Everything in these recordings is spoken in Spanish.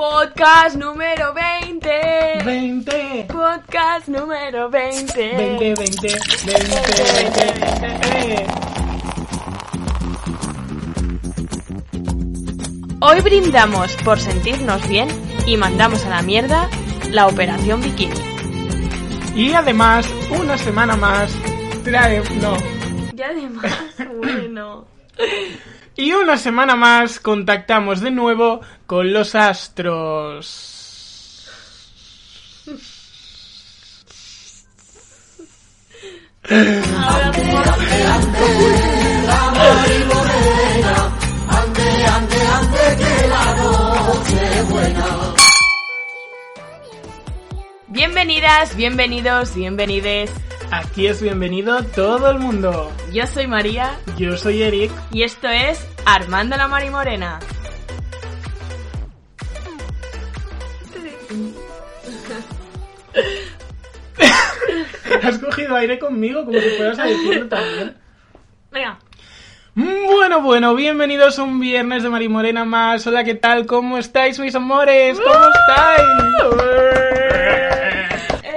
Podcast número 20. 20. Podcast número 20. 20, 20, 20, 20. Hoy brindamos por sentirnos bien y mandamos a la mierda la operación bikini. Y además, una semana más trae. No. Y además, bueno. Y una semana más contactamos de nuevo con los astros. Bienvenidas, bienvenidos, bienvenides. Aquí es bienvenido todo el mundo. Yo soy María Yo soy Eric. y esto es Armando la Mari Morena. Has cogido aire conmigo como si fueras a decirlo también. Venga. Bueno, bueno, bienvenidos a un viernes de Mari Morena más. Hola, ¿qué tal? ¿Cómo estáis, mis amores? ¿Cómo estáis?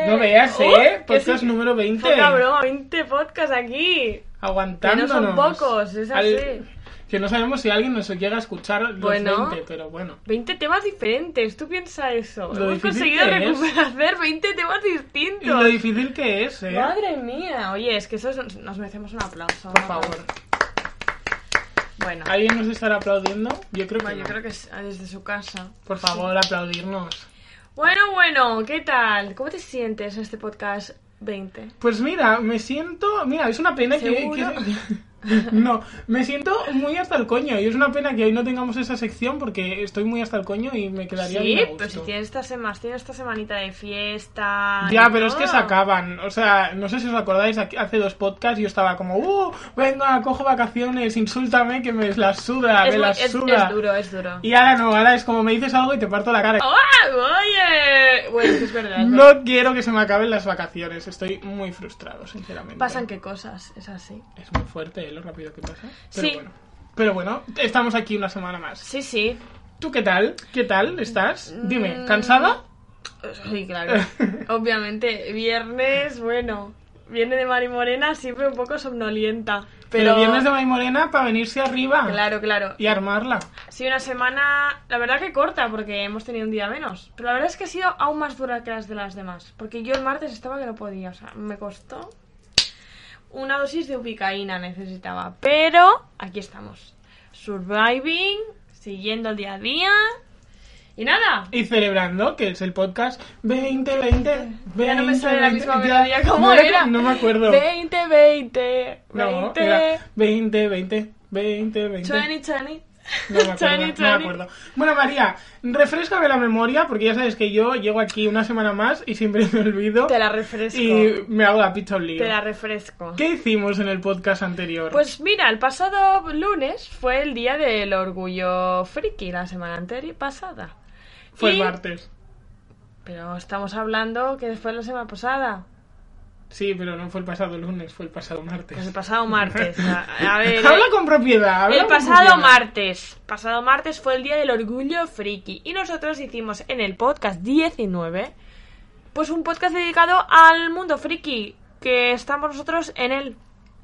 No veas, Uh, ¿eh? Podcast sí. número 20. Poca broma, 20 podcasts aquí. Que Aguantándonos. no son pocos, es así. Al- Que no sabemos si alguien nos llega a escuchar los Bueno. 20, pero bueno. 20 temas diferentes, tú piensas eso. Lo Hemos conseguido recuperar, hacer 20 temas Y distintos. lo difícil que es, ¿eh? Madre mía, oye, es que eso es- nos merecemos un aplauso. Por favor. Bueno, ¿Alguien nos estará aplaudiendo? Yo creo que bueno, yo creo que es desde su casa. Por favor, aplaudirnos. Bueno, bueno, ¿qué tal? ¿Cómo te sientes en este podcast 20? Pues mira, me siento... Mira, es una pena que... Que- No, me siento muy hasta el coño y es una pena que hoy no tengamos esa sección porque estoy muy hasta el coño y me quedaría Sí, bien a pero si tienes esta semana, tienes esta semanita de fiesta. Ya, pero es que se acaban. O sea, no sé si os acordáis, aquí- hace dos podcasts yo estaba como, ¡uh! Venga, cojo vacaciones, insúltame que me las suda, Es, me las es- suda. es duro, es duro. Y ahora no, ahora es como me dices algo y te parto la cara. ¡Ah, oye! Bueno, sí es verdad. es verdad. No quiero que se me acaben las vacaciones. Estoy muy frustrado, sinceramente. Pasan qué cosas, es así. Es muy fuerte ¿eh? Lo rápido que pasa. Pero Sí. bueno. Pero bueno, estamos aquí una semana más. Sí, sí. ¿Tú qué tal? ¿Qué tal estás? Mm. Dime, ¿cansada? Sí, claro. Obviamente, viernes, bueno, viene de Mari Morena siempre un poco somnolienta. Pero, Pero, viernes de May Morena para venirse arriba Claro, claro. y armarla. Sí, una semana, la verdad que corta, porque hemos tenido un día menos. Pero la verdad es que ha sido aún más dura que las de las demás. Porque yo el martes estaba que no podía, o sea, me costó. Una dosis de ubicaína necesitaba. Pero aquí estamos. Surviving, siguiendo el día a día. Y nada. Y celebrando, que es el podcast 2020. 20, Ya no me sale la 20, misma melodía como no era. No me acuerdo. 20, 20, No, 20, era 20, 20, 20, 20. 20, 20. No me acuerdo, 20, no me 20. acuerdo. Bueno, María, refrescame la memoria, porque ya sabes que yo llego aquí una semana más y siempre me olvido. Te la refresco. Y me hago la pizza un lío. Te la refresco. ¿Qué hicimos en el podcast anterior? Pues mira, el pasado lunes fue el día del orgullo friki, la semana anterior pasada. Fue el martes. Pero estamos hablando que fue la semana pasada. Sí, pero no fue el pasado lunes, fue el pasado martes. Pues el pasado martes. A, a ver, Habla con propiedad. habla el pasado propiedad. martes. Pasado martes fue el día del orgullo friki. Y nosotros hicimos en el podcast 19, pues un podcast dedicado al mundo friki. Que estamos nosotros en él.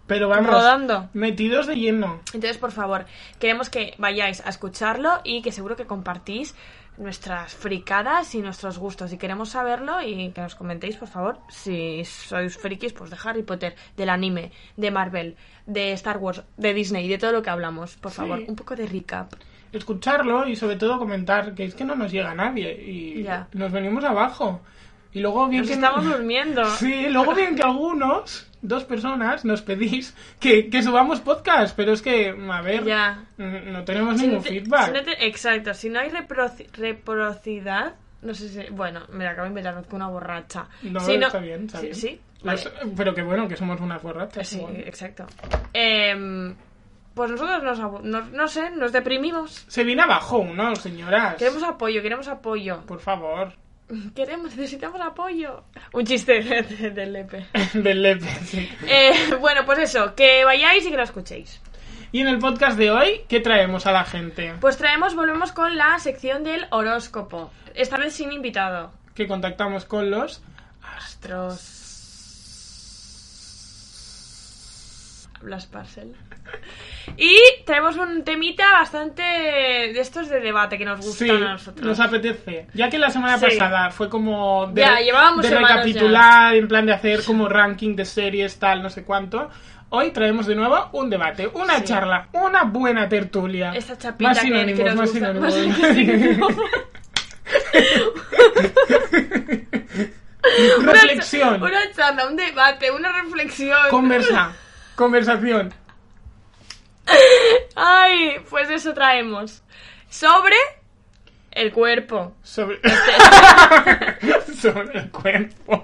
Pero vamos, rodando. metidos de lleno. Entonces, por favor, queremos que vayáis a escucharlo y que seguro que compartís nuestras fricadas y nuestros gustos. Y queremos saberlo y que nos comentéis, por favor, si sois frikis, pues de Harry Potter, del anime, de Marvel, de Star Wars, de Disney, de todo lo que hablamos. Por Sí. favor, un poco de recap. Escucharlo y sobre todo comentar, que es que no nos llega nadie y Ya. nos venimos abajo. Y luego bien Nos que estamos durmiendo. Sí, luego bien que algunos, dos personas, nos pedís que, que subamos podcast, pero es que, a ver, Ya. no tenemos Si ningún no te- feedback. si no te- exacto, si no hay reciprocidad, no sé si. Bueno, me la acabo de inventar con una borracha. No, Si está bien, está sí, bien. Sí, vale. pero que bueno, que somos una borrachas. Sí, igual. exacto. Em, pues nosotros nos, no sé, nos deprimimos. Se viene abajo uno, señoras. Queremos apoyo, queremos apoyo. Por favor. Queremos, necesitamos apoyo. Un chiste de- de- del Lepe. Del Lepe, sí. Eh, bueno, pues eso, que vayáis y que lo escuchéis. Y en el podcast de hoy, ¿qué traemos a la gente? Pues traemos, volvemos con la sección del horóscopo. Esta vez sin invitado. Que contactamos con los Astros. Blas Parcel. Y traemos un temita bastante de estos de debate que nos gustan Sí, a nosotros. nos apetece. Ya que la semana Sí. pasada fue como de, Ya, llevábamos de recapitular, en plan de hacer como ranking de series, tal, no sé cuánto. Hoy traemos de nuevo un debate, una Sí. charla, una buena tertulia. Esta chapita más sinónimos, que nos más gusta. sinónimos. Más. Reflexión, Una charla, un debate, una reflexión. conversa, conversación. Ay, pues eso traemos. Sobre el cuerpo. Sobre... Sobre el cuerpo.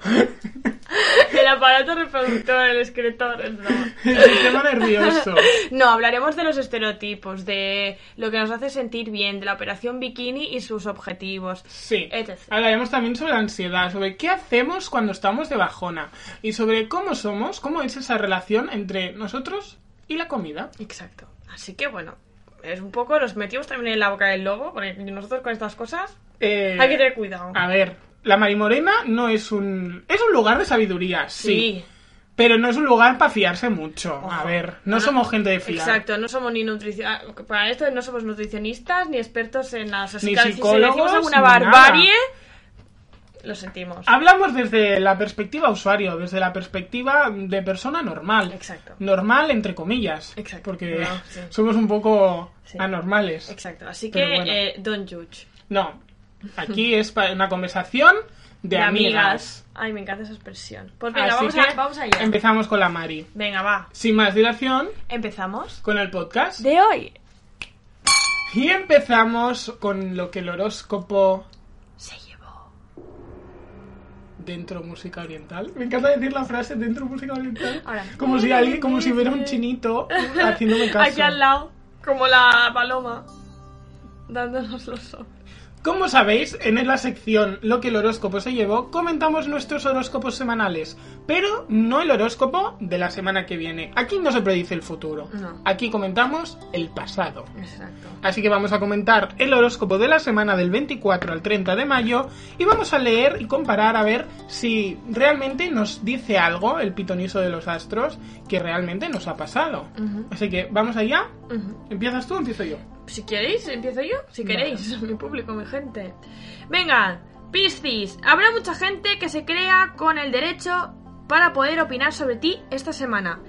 El aparato reproductor, el excretor, es broma. El sistema nervioso. No, hablaremos de los estereotipos, de lo que nos hace sentir bien, de la operación bikini y sus objetivos. Sí. Etc. Hablaremos también sobre la ansiedad, sobre qué hacemos cuando estamos de bajona y sobre cómo somos, cómo es esa relación entre nosotros y la comida. Exacto. Así que bueno, es un poco, los metimos también en la boca del lobo, porque nosotros con estas cosas Eh, hay que tener cuidado. A ver, la Marimorena no es un... Es un lugar de sabiduría, sí. Sí. Pero no es un lugar para fiarse mucho. A ver, no somos gente de fiar. Exacto, no somos ni nutricionistas, para esto no somos nutricionistas ni expertos en nada. O sea, si Ni si psicólogos, decimos alguna barbarie, lo sentimos. Hablamos desde la perspectiva usuario, desde la perspectiva de persona normal. Exacto. Normal, entre comillas. Exacto. Porque No, sí. somos un poco Sí. anormales. Exacto, así que bueno. eh, don't judge. No, aquí es una conversación de, amigas. Ay, me encanta esa expresión. Pues venga, vamos, a, vamos allá. empezamos con la Mari. Venga, va. Sin más dilación, Empezamos. con el podcast. De hoy Y empezamos con lo que el horóscopo se llevó. dentro música oriental. Me encanta decir la frase dentro música oriental. Ahora. Como si alguien, como si hubiera un chinito haciéndome caso. Aquí al lado, como la paloma, dándonos los ojos. Como sabéis, en la sección Lo que el horóscopo se llevó, comentamos nuestros horóscopos semanales, pero no el horóscopo de la semana que viene. Aquí no se predice el futuro. No. Aquí comentamos el pasado. Exacto. Así que vamos a comentar el horóscopo de la semana del 24 al 30 de mayo y vamos a leer y comparar a ver si realmente nos dice algo el pitonizo de los astros que realmente nos ha pasado. Así que vamos allá. ¿Empiezas tú o empiezo yo? Si queréis, empiezo yo. Si queréis, mi público, mi gente. Venga, Piscis. Habrá mucha gente que se crea con el derecho para poder opinar sobre ti esta semana.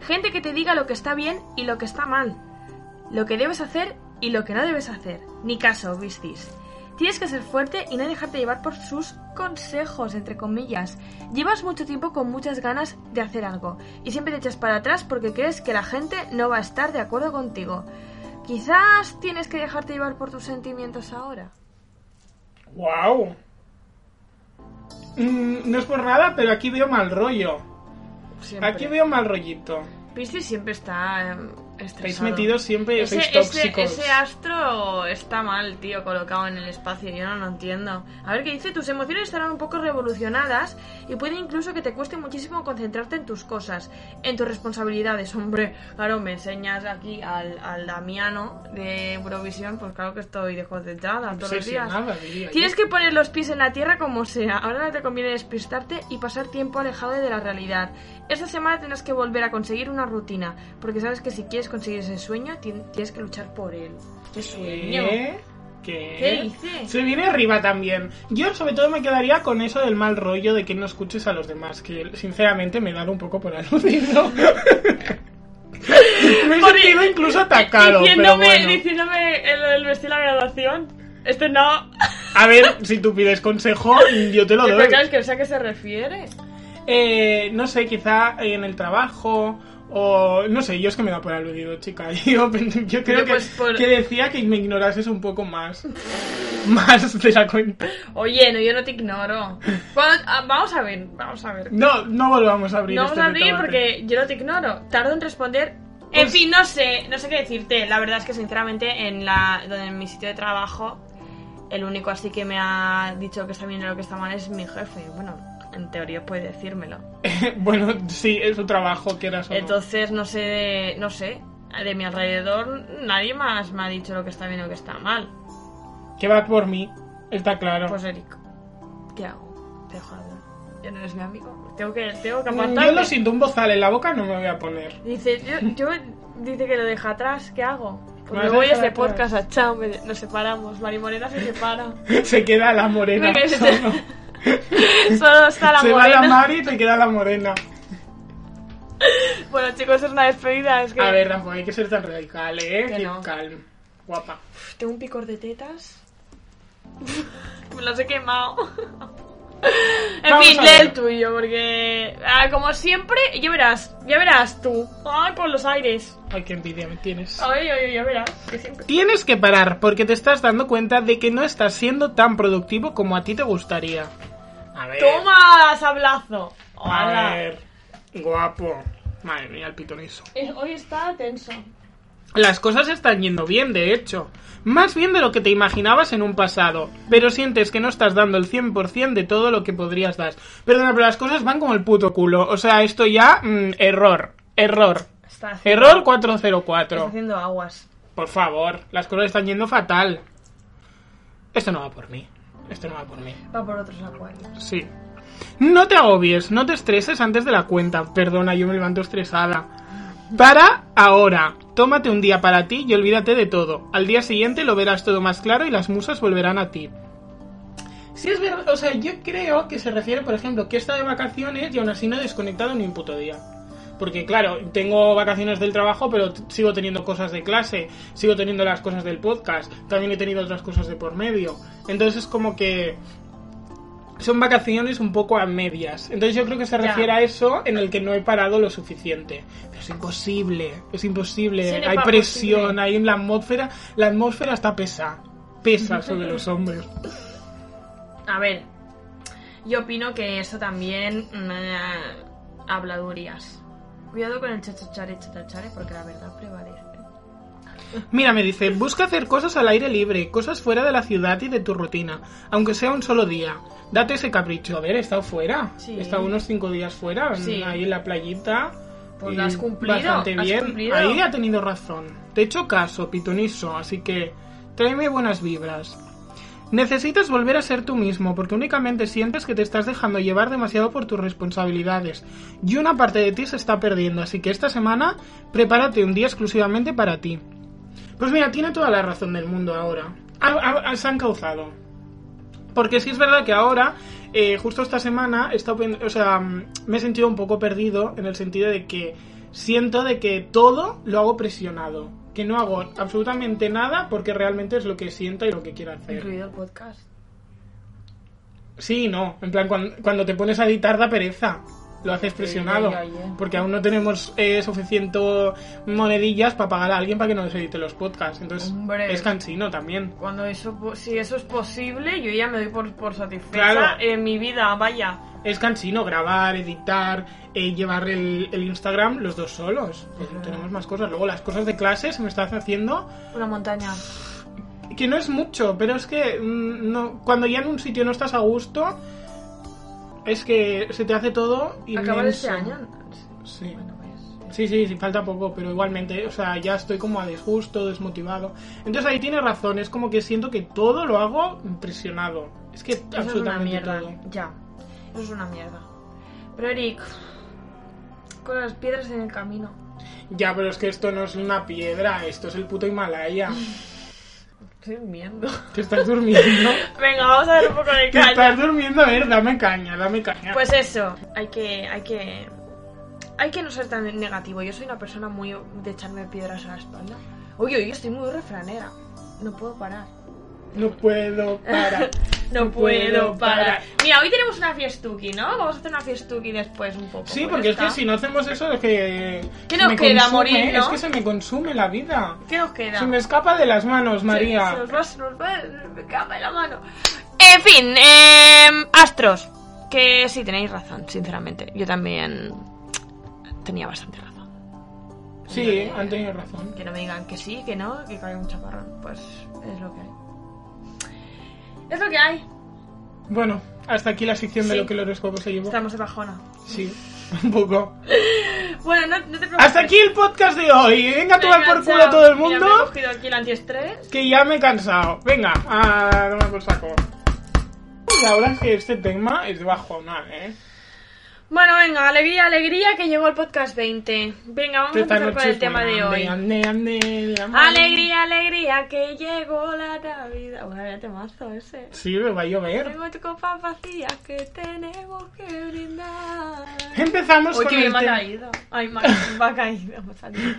Gente que te diga lo que está bien y lo que está mal. Lo que debes hacer y lo que no debes hacer. Ni caso, Piscis. Tienes que ser fuerte y no dejarte llevar por sus consejos, entre comillas. Llevas mucho tiempo con muchas ganas de hacer algo y siempre te echas para atrás porque crees que la gente no va a estar de acuerdo contigo. Quizás tienes que dejarte llevar por tus sentimientos ahora. ¡Wow! Mm, no es por nada, pero aquí veo mal rollo. Siempre. Aquí veo mal rollito. Piscis siempre está Estáis metidos siempre, Ese, sois tóxicos. ese astro está mal, tío, colocado en el espacio. Yo no lo entiendo. A ver qué dice. Tus emociones estarán un poco revolucionadas y puede incluso que te cueste muchísimo concentrarte en tus cosas, en tus responsabilidades. Hombre, claro, me enseñas aquí al, al Damiano de Eurovisión, pues claro que estoy desconcentrada todos los días. Tienes que poner los pies en la tierra como sea. Ahora no te conviene despistarte y pasar tiempo alejado de la realidad. Esta semana tendrás que volver a conseguir una rutina, porque sabes que si quieres conseguir ese sueño, tien- tienes que luchar por él. ¿Qué sueño? ¿Qué? ¿Qué? ¿Qué dice? Se viene arriba también. Yo sobre todo me quedaría con eso del mal rollo de que no escuches a los demás, que sinceramente me dan un poco por aludido. me he Por- sentido incluso atacado, pero diciéndome, bueno. diciéndome el, el vestir la graduación. Este no. A ver, si tú pides consejo, yo te lo Pero doy. claro, es que no sé a qué se refiere. Eh, no sé, quizá en el trabajo o no sé, yo es que me da por aludido, chica. Yo, yo creo Yo, que, pues, por- que decía que me ignorases un poco más. más de la cuenta. Oye, no, yo no te ignoro. Ah, vamos a ver, vamos a ver. No, no volvamos a abrir No este vamos a abrir debate. porque yo no te ignoro. Tardo en responder. En fin, no sé, no sé qué decirte. La verdad es que sinceramente en la donde en mi sitio de trabajo el único así que me ha dicho que está bien lo que está mal es mi jefe. Bueno, en teoría puede decírmelo. bueno, sí, es su trabajo, que era solo. Entonces no sé, no sé. de mi alrededor nadie más me ha dicho lo que está bien o lo que está mal. Que va por mí, está claro. Pues Eric, ¿qué hago? Te dejo hablar. Ya no eres mi amigo. Tengo que, tengo que Mm, apartarme. Yo lo siento, un bozal en la boca no me voy a poner. Dice, yo, yo, dice que lo deja atrás, ¿qué hago? Pues me voy a ese atrás. podcast a chao, me- nos separamos. Mari Morena se separa. Se queda la morena. Se solo. Está la Se va morena. la Mari y te queda la morena. Bueno, chicos, es una despedida. Es que A ver, tampoco hay que ser tan radical, ¿eh? Que no. calm. Guapa. tengo un picor de tetas. me los he quemado. En Vamos fin, lee el tuyo, porque ah, como siempre, ya verás, ya verás tú. Ay, por los aires. Ay, qué envidia me tienes. Ay, ay, ay, ya verás. Que siempre... Tienes que parar porque te estás dando cuenta de que no estás siendo tan productivo como a ti te gustaría. A ver. ¡Toma, sablazo! A ver. Guapo. Madre mía, el pitonizo. Hoy está tenso. Las cosas están yendo bien, de hecho. Más bien de lo que te imaginabas en un pasado. Pero sientes que no estás dando el 100% de todo lo que podrías dar. Perdona, pero las cosas van como el puto culo. O sea, esto ya... mm, error. Error. Está haciendo, Error está 404. haciendo aguas. Por favor, las cosas están yendo fatal. Esto no va por mí. Esto no va por mí. Va por otros acuarios. Sí. No te agobies, no te estreses antes de la cuenta. Perdona, yo me levanto estresada. Para ahora. Tómate un día para ti y olvídate de todo. Al día siguiente lo verás todo más claro y las musas volverán a ti. Sí, es verdad. O sea, yo creo que se refiere, por ejemplo, que está de vacaciones y aún así no he desconectado ni un puto día. Porque, claro, tengo vacaciones del trabajo, pero sigo teniendo cosas de clase, sigo teniendo las cosas del podcast, también he tenido otras cosas de por medio. Entonces es como que son vacaciones un poco a medias. Entonces yo creo que se Ya. refiere a eso en el que no he parado lo suficiente. Pero es imposible, es imposible. Sí, hay es presión, posible. hay en la atmósfera. La atmósfera está pesa. Pesa sobre los hombres. A ver, yo opino que eso también mm, habladurías. Cuidado con el chachachare, chachachare, porque la verdad prevalece. Mira, me dice, busca hacer cosas al aire libre, cosas fuera de la ciudad y de tu rutina, aunque sea un solo día. Date ese capricho. A ver, he estado fuera. Sí. He estado unos cinco días fuera, Sí. ahí en la playita. Pues lo has cumplido, Bastante has bien. cumplido. Ahí ha tenido razón. Te he hecho caso, pitoniso, así que tráeme buenas vibras. Necesitas volver a ser tú mismo, porque únicamente sientes que te estás dejando llevar demasiado por tus responsabilidades. Y una parte de ti se está perdiendo, así que esta semana prepárate un día exclusivamente para ti. Pues mira, tiene toda la razón del mundo ahora. Se han causado. Porque sí es verdad que ahora, eh, justo esta semana, o sea, mm, me he sentido un poco perdido en el sentido de que siento de que todo lo hago presionado. Que no hago absolutamente nada porque realmente es lo que siento y lo que quiero hacer. Incluido el podcast. Sí, no. En plan, cuando, cuando te pones a editar da pereza. Lo haces presionado. ya, ya. Porque aún no tenemos eh, suficiente monedillas para pagar a alguien para que nos edite los podcasts. Entonces Hombre. es cansino también. Cuando eso, si eso es posible, yo ya me doy por, por satisfecha Claro. en mi vida, vaya. Es cansino grabar, editar, eh, llevar el, el Instagram los dos solos. Pues tenemos más cosas. Luego las cosas de clase se me están haciendo Una montaña. que no es mucho, pero es que mm, no, cuando ya en un sitio no estás a gusto, es que se te hace todo inmenso. Acaba de este año. Sí. Bueno, pues. Sí, sí, sí, falta poco, pero igualmente, o sea, ya estoy como a disgusto, desmotivado. Entonces ahí tiene razón, es como que siento que todo lo hago impresionado. Es que Eso es una absolutamente mierda. todo. Ya. Eso es una mierda. Pero Eric, con las piedras en el camino. Ya, pero es que esto no es una piedra, esto es el puto Himalaya. Estoy durmiendo. Te estás durmiendo. Venga, vamos a ver un poco de Te caña. estás durmiendo, a ver, dame caña, dame caña. Pues eso, hay que, hay que, hay que no ser tan negativo. Yo soy una persona muy de echarme piedras a la espalda. Oye, oye, estoy muy refranera. No puedo parar. No puedo parar. No puedo parar. Mira, hoy tenemos una fiestuki, ¿no? Vamos a hacer una fiestuki después un poco. Sí, pues porque es que si no hacemos eso es que... ¿Qué nos queda, consume, morir, no? Es que se me consume la vida. ¿Qué nos queda? Se me escapa de las manos, María. Se, se nos va, se nos va, se me cae la mano. En fin, eh, astros. Que sí, tenéis razón, sinceramente. Yo también tenía bastante razón. Sí, han tenido razón. Que no me digan que sí, que no, que cae un chaparrón. Pues es lo que hay. Es lo que hay. Bueno, hasta aquí la sección de Sí. lo que el horóscopo se llevó. Estamos de bajona. Sí, un poco. Bueno, no, no te preocupes. Hasta aquí el podcast de hoy. Venga a tomar Venga, por culo chao. a todo el Mira, mundo. me he cogido aquí el antiestrés. Que ya me he cansado. Venga, a tomar por saco. Y ahora que este tema es de bajona, ¿eh? Bueno, venga, alegría, alegría que llegó el podcast 20. Venga, vamos a empezar con el tema de hoy. Alegría, alegría que llegó la Navidad. Bueno, ya temazo ese. Sí, me va a llover. Tengo tu copa vacía que tenemos que brindar. Empezamos Uy, con que el me ha tema. caído. Ay, me ha, caído. me ha salido.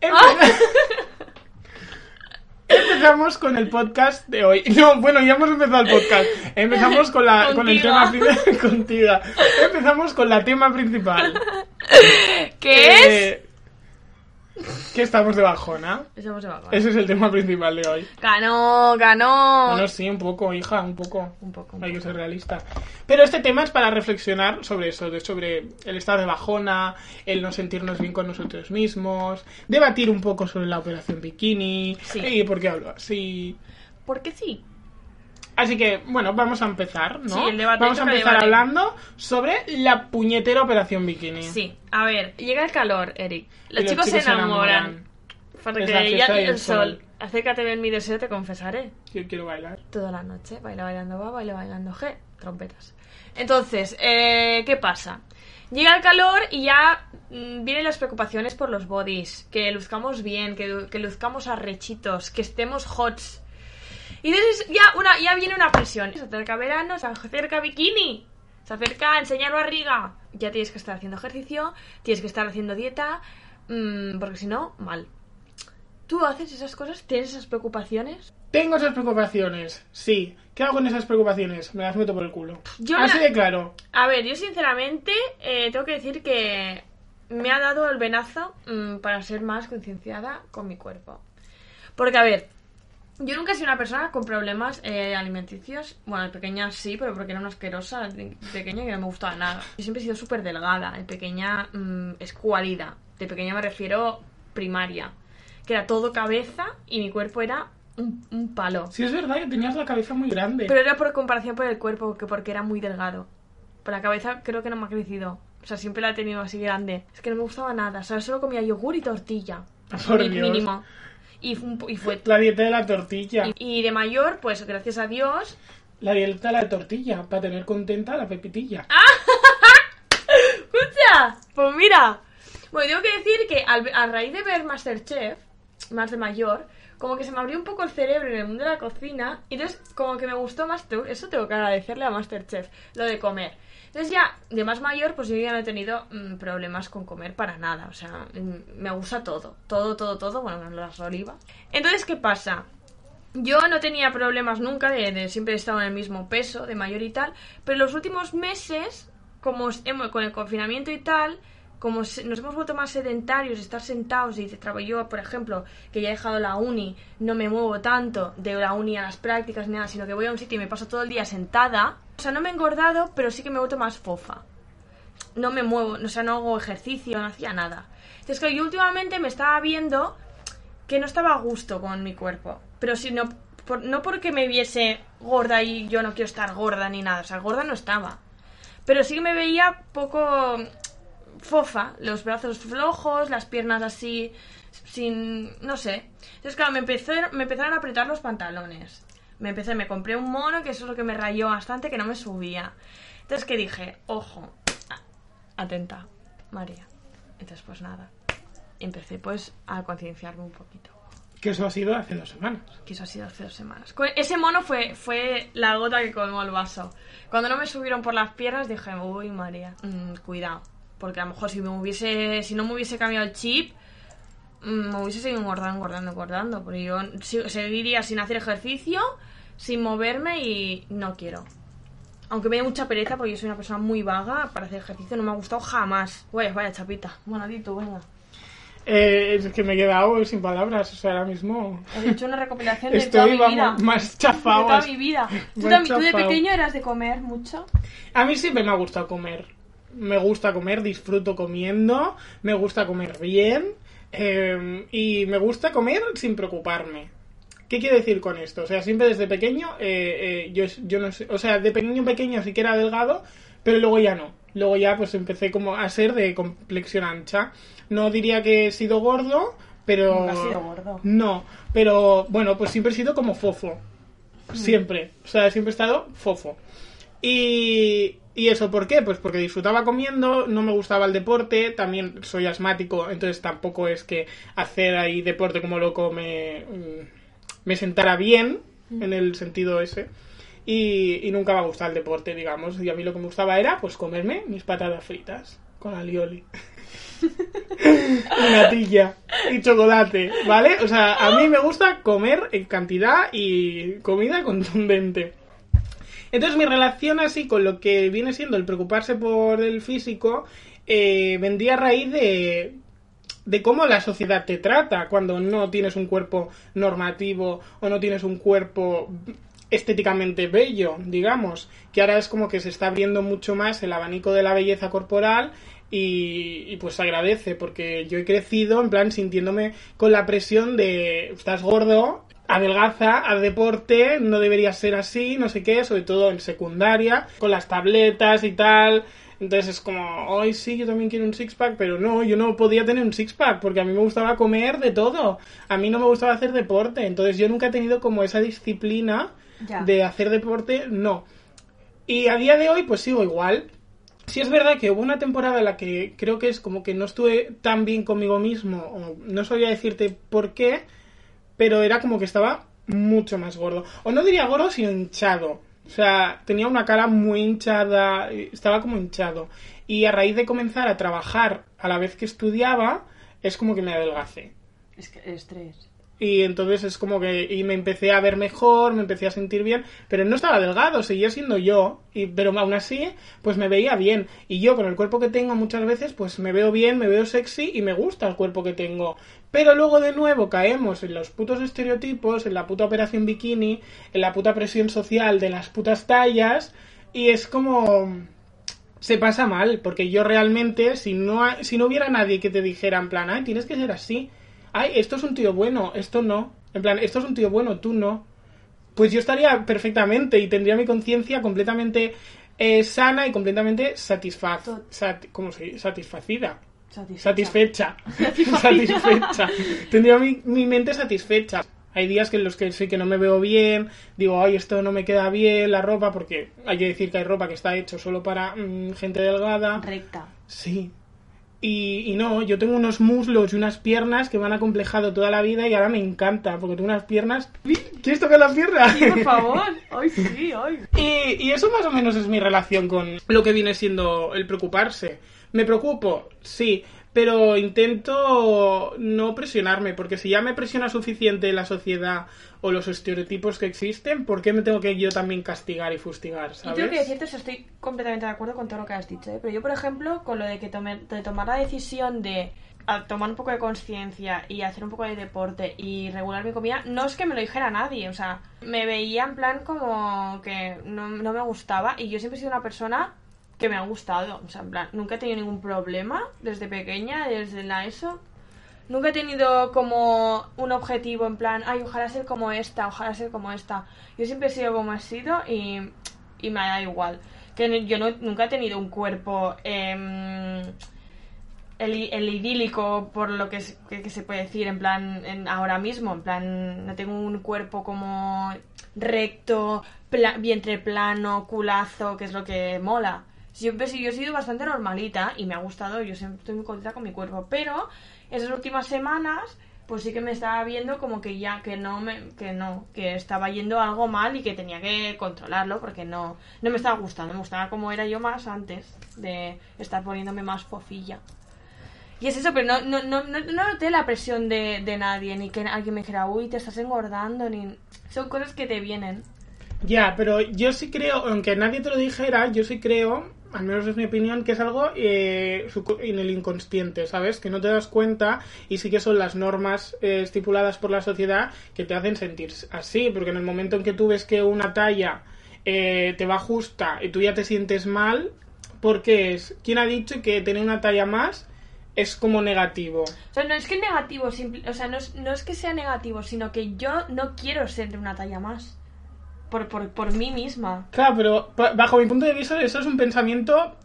Empe- Empezamos con el podcast de hoy. No, bueno, ya hemos empezado el podcast. Empezamos con, la, con el tema principal. Contigo. Empezamos con la tema principal. ¿Qué es? Eh, Que estamos de bajona. Estamos de vaca. Ese es el tema principal de hoy. Ganó, ganó. Bueno, sí, un poco, hija, un poco. Un poco, un Hay que ser realista. Pero este tema es para reflexionar sobre eso, de- sobre el estado de bajona, el no sentirnos bien con nosotros mismos, debatir un poco sobre la operación bikini. Sí. ¿Y por qué hablo así? Porque sí. Así que, bueno, vamos a empezar, ¿no? Sí, el debate, vamos a empezar debate. hablando sobre la puñetera operación bikini. Sí. A ver, llega el calor, Eric. Los chicos se enamoran. Porque ya el el sol. sol. Acércate, ven mi deseo, te confesaré. Yo quiero bailar. Toda la noche. Baila bailando va, baila bailando G. Trompetas. Entonces, eh, ¿qué pasa? Llega el calor y ya mm, vienen las preocupaciones por los bodies. Que luzcamos bien, que, que luzcamos arrechitos, que estemos hots. Y entonces ya, una, ya viene una presión. Se acerca verano, se acerca bikini. Se acerca enseñar barriga. Ya tienes que estar haciendo ejercicio, tienes que estar haciendo dieta, mm, porque si no, mal. ¿Tú haces esas cosas? ¿Tienes esas preocupaciones? Tengo esas preocupaciones, sí. ¿Qué hago con esas preocupaciones? Me las meto por el culo. Yo Así la- de claro. A ver, yo sinceramente eh, tengo que decir que me ha dado el venazo mm, para ser más concienciada con mi cuerpo. Porque, a ver, yo nunca he sido una persona con problemas eh, alimenticios. Bueno, de pequeña sí, pero porque era una asquerosa de pequeña que no me gustaba nada. Yo siempre he sido súper delgada, de pequeña mm, escuálida. De pequeña me refiero primaria. Que era todo cabeza y mi cuerpo era un, un palo. Sí, es verdad que tenías la cabeza muy grande. Pero era por comparación por el cuerpo, que porque era muy delgado. Por la cabeza creo que no me ha crecido. O sea, siempre la he tenido así grande. Es que no me gustaba nada. O sea, solo comía yogur y tortilla. Por Dios. Mínimo. Y, fue y fue... La dieta de la tortilla. Y, y de mayor, pues gracias a Dios... La dieta de la tortilla, para tener contenta a la pepitilla. ¡Escucha! Pues mira. Bueno, tengo que decir que al- a raíz de ver Masterchef, más de mayor, como que se me abrió un poco el cerebro en el mundo de la cocina. Y entonces, como que me gustó más. Eso tengo que agradecerle a Masterchef, lo de comer. Entonces, ya de más mayor, pues yo ya no he tenido mm, problemas con comer para nada. O sea, mm, me gusta todo. Todo, todo, todo. Bueno, menos las olivas. Entonces, ¿qué pasa? Yo no tenía problemas nunca, de, de siempre he estado en el mismo peso, de mayor y tal, pero los últimos meses, como con el confinamiento y tal, como nos hemos vuelto más sedentarios, estar sentados y trabajo yo, por ejemplo, que ya he dejado la uni, no me muevo tanto de la uni a las prácticas nada, sino que voy a un sitio y me paso todo el día sentada. O sea, no me he engordado, pero sí que me he vuelto más fofa no me muevo, o sea, no hago ejercicio, no hacía nada. Entonces, que yo últimamente me estaba viendo que no estaba a gusto con mi cuerpo. Pero si no, por- no porque me viese gorda y yo no quiero estar gorda ni nada. O sea, gorda no estaba. Pero sí que me veía poco fofa, los brazos flojos, las piernas así, sin, no sé. Entonces, claro, me, empezó, me empezaron a apretar los pantalones. Me empecé, me compré un mono, que eso es lo que me rayó bastante, que no me subía. Entonces, que dije, ojo, atenta, María. Entonces, pues nada. Empecé, pues, a concienciarme un poquito. Que eso ha sido hace dos semanas. Que eso ha sido hace dos semanas. Ese mono fue, fue la gota que colmó el vaso. Cuando no me subieron por las piernas dije, uy María, mm, cuidado. Porque a lo mejor si me hubiese, si no me hubiese cambiado el chip, mm, me hubiese seguido engordando, engordando, engordando. Porque yo seguiría sin hacer ejercicio, sin moverme y no quiero. Aunque me dé mucha pereza porque yo soy una persona muy vaga para hacer ejercicio, no me ha gustado jamás. Vaya, vaya chapita. Bueno, di tú, venga. Eh, es que me he quedado sin palabras, o sea, ahora mismo He hecho una recopilación de toda estoy mi vamos, vida. más de chafado. toda mi vida. ¿Tú, Muy también- tú de pequeño eras de comer mucho? A mí siempre me ha gustado comer. Me gusta comer, disfruto comiendo, me gusta comer bien eh, y me gusta comer sin preocuparme. ¿Qué quiero decir con esto? O sea, siempre desde pequeño, eh, eh, yo, yo no sé, o sea, de pequeño pequeño sí que era delgado, pero luego ya no. Luego ya pues empecé como a ser de complexión ancha. No diría que he sido gordo, pero... Nunca has sido gordo. No, pero bueno, pues siempre he sido como fofo. Siempre. O sea, siempre he estado fofo. Y, y eso, ¿por qué? Pues porque disfrutaba comiendo, no me gustaba el deporte, también soy asmático, entonces tampoco es que hacer ahí deporte como loco me, mm, me sentara bien, en el sentido ese. Y, y nunca me ha gustado el deporte, digamos. Y a mí lo que me gustaba era, pues, comerme mis patatas fritas con alioli. y natilla y chocolate, ¿vale? O sea, a mí me gusta comer en cantidad y comida contundente. Entonces mi relación así con lo que viene siendo el preocuparse por el físico eh, vendría a raíz de, de cómo la sociedad te trata cuando no tienes un cuerpo normativo o no tienes un cuerpo estéticamente bello, digamos, que ahora es como que se está abriendo mucho más el abanico de la belleza corporal y, y, pues agradece porque yo he crecido en plan sintiéndome con la presión de estás gordo, adelgaza, haz deporte, no debería ser así, no sé qué, sobre todo en secundaria, con las tabletas y tal. Entonces es como, hoy sí, yo también quiero un six-pack, pero no, yo no podía tener un six-pack porque a mí me gustaba comer de todo. A mí no me gustaba hacer deporte. Entonces yo nunca he tenido como esa disciplina Ya. de hacer deporte, no. Y a día de hoy, pues sigo igual. Sí es verdad que hubo una temporada en la que creo que es como que no estuve tan bien conmigo mismo, o no sabía decirte por qué, pero era como que estaba mucho más gordo. O no diría gordo, sino hinchado. O sea, tenía una cara muy hinchada, estaba como hinchado. Y a raíz de comenzar a trabajar a la vez que estudiaba, es como que me adelgacé. Es que estrés. Y entonces es como que y me empecé a ver mejor, me empecé a sentir bien, pero no estaba delgado, seguía siendo yo, y, pero aún así, pues me veía bien. Y yo con el cuerpo que tengo muchas veces, pues me veo bien, me veo sexy y me gusta el cuerpo que tengo. Pero luego de nuevo caemos en los putos estereotipos, en la puta operación bikini, en la puta presión social de las putas tallas, y es como se pasa mal, porque yo realmente, si no, si no hubiera nadie que te dijera en plan, ay, tienes que ser así, ay, esto es un tío bueno, esto no, en plan, esto es un tío bueno, tú no, pues yo estaría perfectamente y tendría mi conciencia completamente eh, sana y completamente satisfacida. Satisfecha. Satisfecha. satisfecha. Tendría mi, mi mente satisfecha. Hay días que en los que sí que no me veo bien, digo, ay, esto no me queda bien, la ropa, porque hay que decir que hay ropa que está hecho solo para mm, gente delgada. Recta. Sí. Y, y no, yo tengo unos muslos y unas piernas que me han acomplejado toda la vida y ahora me encanta, porque tengo unas piernas... ¿Quieres tocar la pierna? Sí, por favor. Hoy sí, hoy. Y, y eso más o menos es mi relación con lo que viene siendo el preocuparse. ¿Me preocupo? Sí, pero intento no presionarme, porque si ya me presiona suficiente la sociedad o los estereotipos que existen, ¿por qué me tengo que yo también castigar y fustigar, sabes? tengo que decirte, eso, estoy completamente de acuerdo con todo lo que has dicho, ¿eh? pero yo, por ejemplo, con lo de que tome- de tomar la decisión de a tomar un poco de conciencia y hacer un poco de deporte y regular mi comida, no es que me lo dijera nadie, o sea, me veía en plan como que no, no me gustaba y yo siempre he sido una persona que me ha gustado, o sea, en plan, nunca he tenido ningún problema desde pequeña, desde la ESO. Nunca he tenido como un objetivo en plan, ay, ojalá ser como esta, ojalá ser como esta. Yo siempre he sido como he sido y, y me da igual. Que yo no- nunca he tenido un cuerpo em, el, idílico, por lo que se puede decir, en plan, en- ahora mismo. En plan, no tengo un cuerpo como recto, pla- vientre plano, culazo, que es lo que mola. Siempre sí, yo he sido bastante normalita y me ha gustado, yo siempre estoy muy contenta con mi cuerpo, pero esas últimas semanas pues sí que me estaba viendo como que ya que no me que no que estaba yendo algo mal y que tenía que controlarlo porque no no me estaba gustando me gustaba como era yo más antes de estar poniéndome más fofilla. Y es eso pero no no no no, no noté la presión de, de nadie ni que alguien me dijera uy te estás engordando ni son cosas que te vienen. Ya, pero yo sí creo, aunque nadie te lo dijera, yo sí creo, al menos es mi opinión, que es algo eh, en el inconsciente, ¿sabes? Que no te das cuenta y sí que son las normas eh, estipuladas por la sociedad que te hacen sentir así, porque en el momento en que tú ves que una talla eh, te va justa y tú ya te sientes mal, porque es, ¿quién ha dicho que tener una talla más es como negativo. O sea, no es que negativo, o sea, no es, no es que sea negativo, sino que yo no quiero ser de una talla más. Por, por, por mí misma. Claro, pero bajo mi punto de vista eso es un pensamiento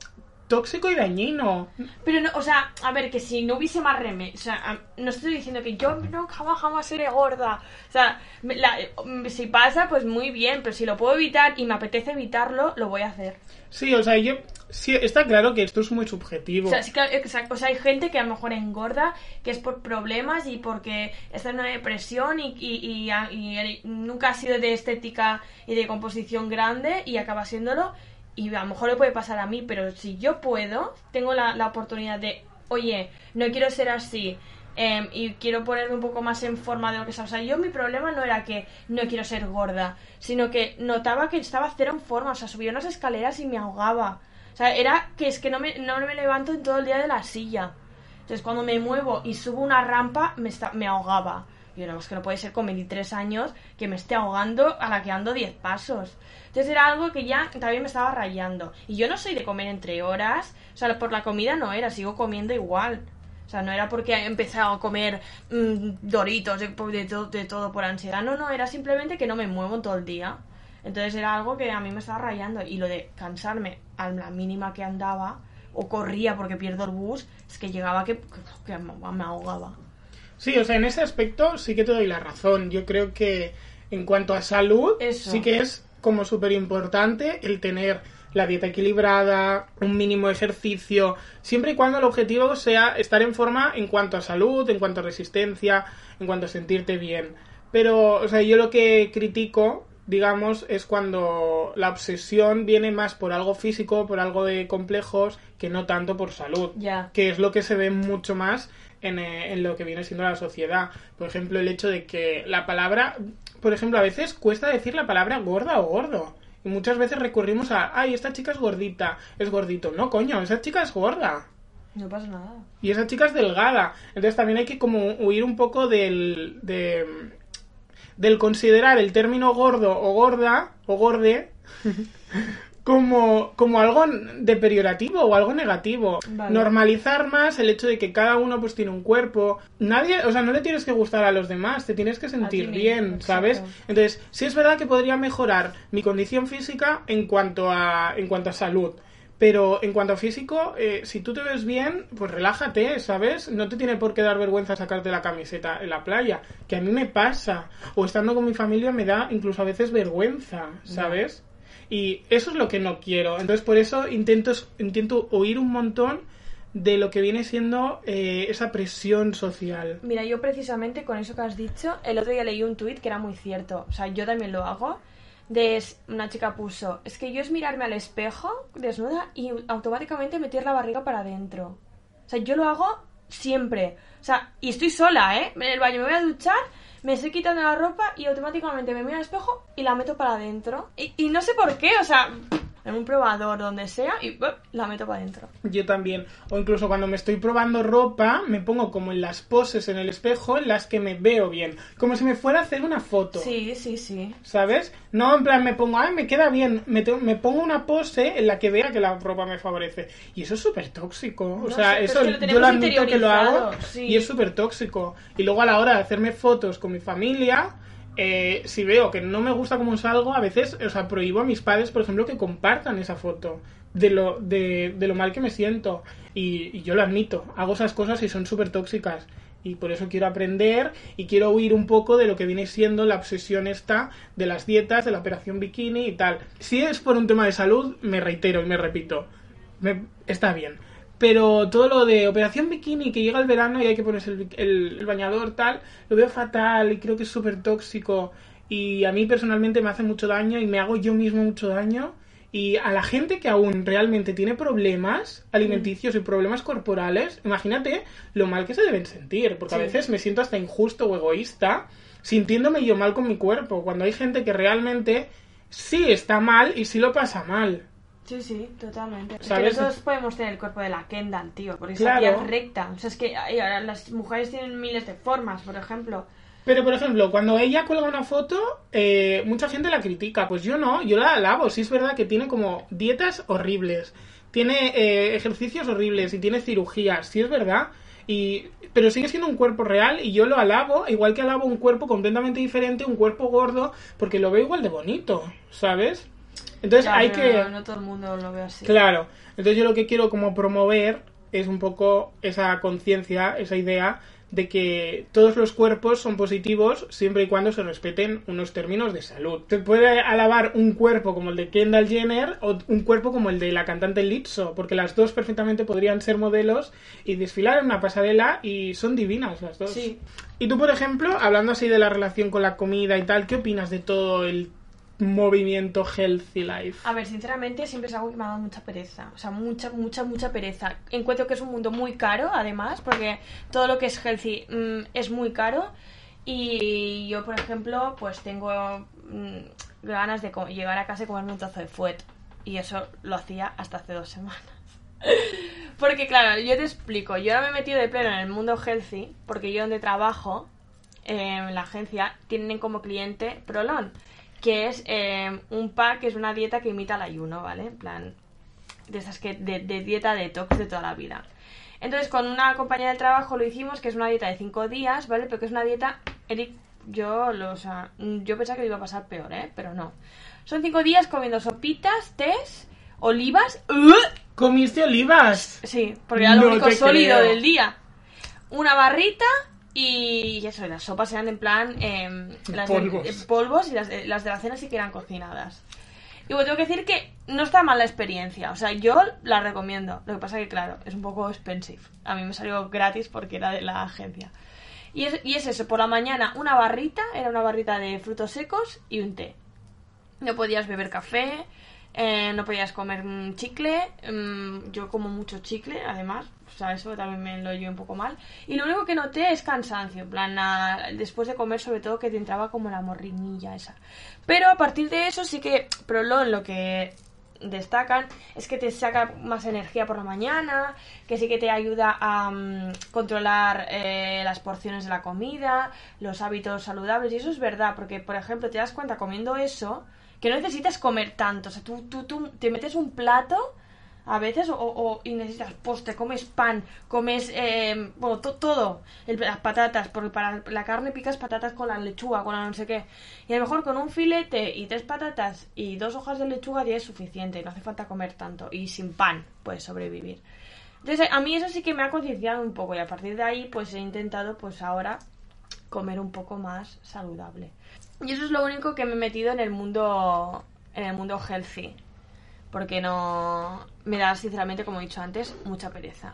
tóxico y dañino. Pero, no, o sea, a ver, que si no hubiese más remedio, o sea, no estoy diciendo que yo no jamás, jamás seré gorda. O sea, la- eh, si pasa, pues muy bien, pero si lo puedo evitar y me apetece evitarlo, lo voy a hacer. Sí, o sea, yo sí está claro que esto es muy subjetivo. O sea, sí exacto, o sea, hay gente que a lo mejor engorda, que es por problemas y porque está en una depresión y, y- y y nunca ha sido de estética y de composición grande y acaba siéndolo. Y a lo mejor le puede pasar a mí, pero si yo puedo, tengo la, la oportunidad de, oye, no quiero ser así. em, y quiero ponerme un poco más en forma de lo que sea. O sea, yo mi problema no era que no quiero ser gorda, sino que notaba que estaba cero en forma. O sea, subía unas escaleras y me ahogaba. O sea, era que es que no me, no me levanto en todo el día de la silla. Entonces, cuando me muevo y subo una rampa, me, está, me ahogaba. Y yo, no, que no puede ser con 23 años que me esté ahogando a la que ando 10 pasos. Entonces, era algo que ya también me estaba rayando. Y yo no soy de comer entre horas. O sea, por la comida no era, sigo comiendo igual. O sea, no era porque he empezado a comer mm, doritos de, de to- de todo por ansiedad. No, no, era simplemente que no me muevo todo el día. Entonces era algo que a mí me estaba rayando. Y lo de cansarme a la mínima que andaba o corría porque pierdo el bus, es que llegaba que, me me ahogaba. Sí, o sea, en ese aspecto sí que te doy la razón. Yo creo que en cuanto a salud, Eso. sí que es como súper importante el tener la dieta equilibrada, un mínimo ejercicio, siempre y cuando el objetivo sea estar en forma en cuanto a salud, en cuanto a resistencia, en cuanto a sentirte bien. Pero, o sea, yo lo que critico, digamos, es cuando la obsesión viene más por algo físico, por algo de complejos, que no tanto por salud Ya. que es lo que se ve mucho más en, eh, en lo que viene siendo la sociedad. Por ejemplo, el hecho de que la palabra, por ejemplo, a veces cuesta decir la palabra gorda o gordo. Y muchas veces recurrimos a, ay, esta chica es gordita, es gordito. No, coño, esa chica es gorda. No pasa nada. Y esa chica es delgada. Entonces también hay que como huir un poco del, de, del considerar el término gordo o gorda o gorde como, como algo deteriorativo o algo negativo. Vale. Normalizar más el hecho de que cada uno pues tiene un cuerpo. Nadie, o sea, no le tienes que gustar a los demás, te tienes que sentir mismo, bien, exacto. ¿sabes? Entonces, sí es verdad que podría mejorar mi condición física en cuanto a, en cuanto a salud. Pero en cuanto a físico, eh, si tú te ves bien, pues relájate, ¿sabes? No te tiene por qué dar vergüenza sacarte la camiseta en la playa, que a mí me pasa. O estando con mi familia me da incluso a veces vergüenza, ¿sabes? Y eso es lo que no quiero. Entonces por eso intento, intento oír un montón de lo que viene siendo eh, esa presión social. Mira, yo precisamente con eso que has dicho, el otro día leí un tuit que era muy cierto. O sea, yo también lo hago. De una chica puso, es que yo es mirarme al espejo desnuda y automáticamente meter la barriga para adentro. O sea, yo lo hago siempre. O sea, y estoy sola, ¿eh? En el baño me voy a duchar, me estoy quitando la ropa y automáticamente me miro al espejo y la meto para adentro. Y, y no sé por qué, o sea, en un probador, donde sea, y ¡bup! la meto para adentro. Yo también. O incluso cuando me estoy probando ropa, me pongo como en las poses en el espejo en las que me veo bien. Como si me fuera a hacer una foto. Sí, sí, sí. ¿Sabes? No en plan me pongo, ay, me queda bien. Me, te- me pongo una pose en la que vea que la ropa me favorece. Y eso es súper tóxico. O No sea, sé, eso es que lo yo lo admito que lo hago sí. y es súper tóxico. Y luego a la hora de hacerme fotos con mi familia, eh, si veo que no me gusta cómo salgo, a veces, o sea, prohíbo a mis padres, por ejemplo, que compartan esa foto de lo, de, de lo mal que me siento. Y, y yo lo admito, hago esas cosas y son súper tóxicas. Y por eso quiero aprender y quiero huir un poco de lo que viene siendo la obsesión esta de las dietas, de la operación bikini y tal. Si es por un tema de salud, me reitero y me repito, me- está bien. Pero todo lo de operación bikini, que llega el verano y hay que ponerse el, el- el bañador, tal, lo veo fatal y creo que es súper tóxico. Y a mí personalmente me hace mucho daño y me hago yo mismo mucho daño. Y a la gente que aún realmente tiene problemas alimenticios y problemas corporales, imagínate lo mal que se deben sentir. Porque a veces me siento hasta injusto o egoísta sintiéndome yo mal con mi cuerpo. Cuando hay gente que realmente sí está mal y sí lo pasa mal. Sí, sí, totalmente. ¿Sabes? nosotros podemos tener el cuerpo de la Kendall, tío, porque Claro. es recta. O sea, es que ahora las mujeres tienen miles de formas, por ejemplo. Pero, por ejemplo, cuando ella cuelga una foto, eh, mucha gente la critica. Pues yo no, yo la alabo. Sí es verdad que tiene como dietas horribles, tiene eh, ejercicios horribles y tiene cirugías, sí es verdad. Y, pero sigue siendo un cuerpo real y yo lo alabo, igual que alabo un cuerpo completamente diferente, un cuerpo gordo, porque lo veo igual de bonito, ¿sabes? Entonces Ya, hay que... No todo el mundo lo ve así. Claro, entonces yo lo que quiero como promover es un poco esa conciencia, esa idea de que todos los cuerpos son positivos siempre y cuando se respeten unos términos de salud. Te puede alabar un cuerpo como el de Kendall Jenner o un cuerpo como el de la cantante Lizzo, porque las dos perfectamente podrían ser modelos y desfilar en una pasarela y son divinas las dos. Sí. Y tú, por ejemplo, hablando así de la relación con la comida y tal, ¿qué opinas de todo el movimiento Healthy Life? A ver, sinceramente siempre es algo que me ha dado mucha pereza. O sea, mucha, mucha, mucha pereza. Encuentro que es un mundo muy caro, además, porque todo lo que es healthy mm, es muy caro. Y yo, por ejemplo, pues tengo mm, ganas de llegar a casa y comerme un trozo de fuet. Y eso lo hacía hasta hace dos semanas. Porque claro, yo te explico, yo ahora me he metido de pleno en el mundo healthy, porque yo donde trabajo, eh, en la agencia, tienen como cliente Prolon, que es eh, un pack, que es una dieta que imita el ayuno, ¿vale? En plan, de esas que, de, de dieta detox de toda la vida. Entonces, con una compañera del trabajo lo hicimos, que es una dieta de 5 días, ¿vale? Pero que es una dieta, Eric, yo, lo, o sea, yo pensaba que lo iba a pasar peor, ¿eh? Pero no. Son 5 días comiendo sopitas, tés, olivas, ¡uh! ¿Comiste olivas? Sí, porque era lo No único sólido creo. del día. Una barrita y eso, las sopas eran en plan em, las de- Polvos. eh, polvos y las de, las de la cena sí que eran cocinadas. Y bueno, tengo que decir que no está mal la experiencia. O sea, yo la recomiendo. Lo que pasa que, claro, es un poco expensive. A mí me salió gratis porque era de la agencia. Y es, y es eso, por la mañana una barrita, era una barrita de frutos secos y un té. No podías beber café, eh, no podías comer mm, chicle. mm, yo como mucho chicle, además. Sea, eso también me lo llevo un poco mal. Y lo único que noté es cansancio. En plan, después de comer, sobre todo, que te entraba como la morriñilla esa. Pero a partir de eso sí que Prolon lo que destacan es que te saca más energía por la mañana, que sí que te ayuda a mm, controlar eh, las porciones de la comida, los hábitos saludables, y eso es verdad, porque por ejemplo te das cuenta comiendo eso que no necesitas comer tanto, o sea, tú, tú, tú te metes un plato a veces o, necesitas postre, comes pan, comes eh, bueno, to- todo, las patatas, porque para la carne picas patatas con la lechuga, con la no sé qué. Y a lo mejor con un filete y tres patatas y dos hojas de lechuga ya es suficiente, no hace falta comer tanto. Y sin pan puedes sobrevivir. Entonces a mí eso sí que me ha concienciado un poco y a partir de ahí pues he intentado pues ahora comer un poco más saludable. Y eso es lo único que me he metido en el mundo en el mundo healthy. Porque no me da sinceramente, como he dicho antes, mucha pereza.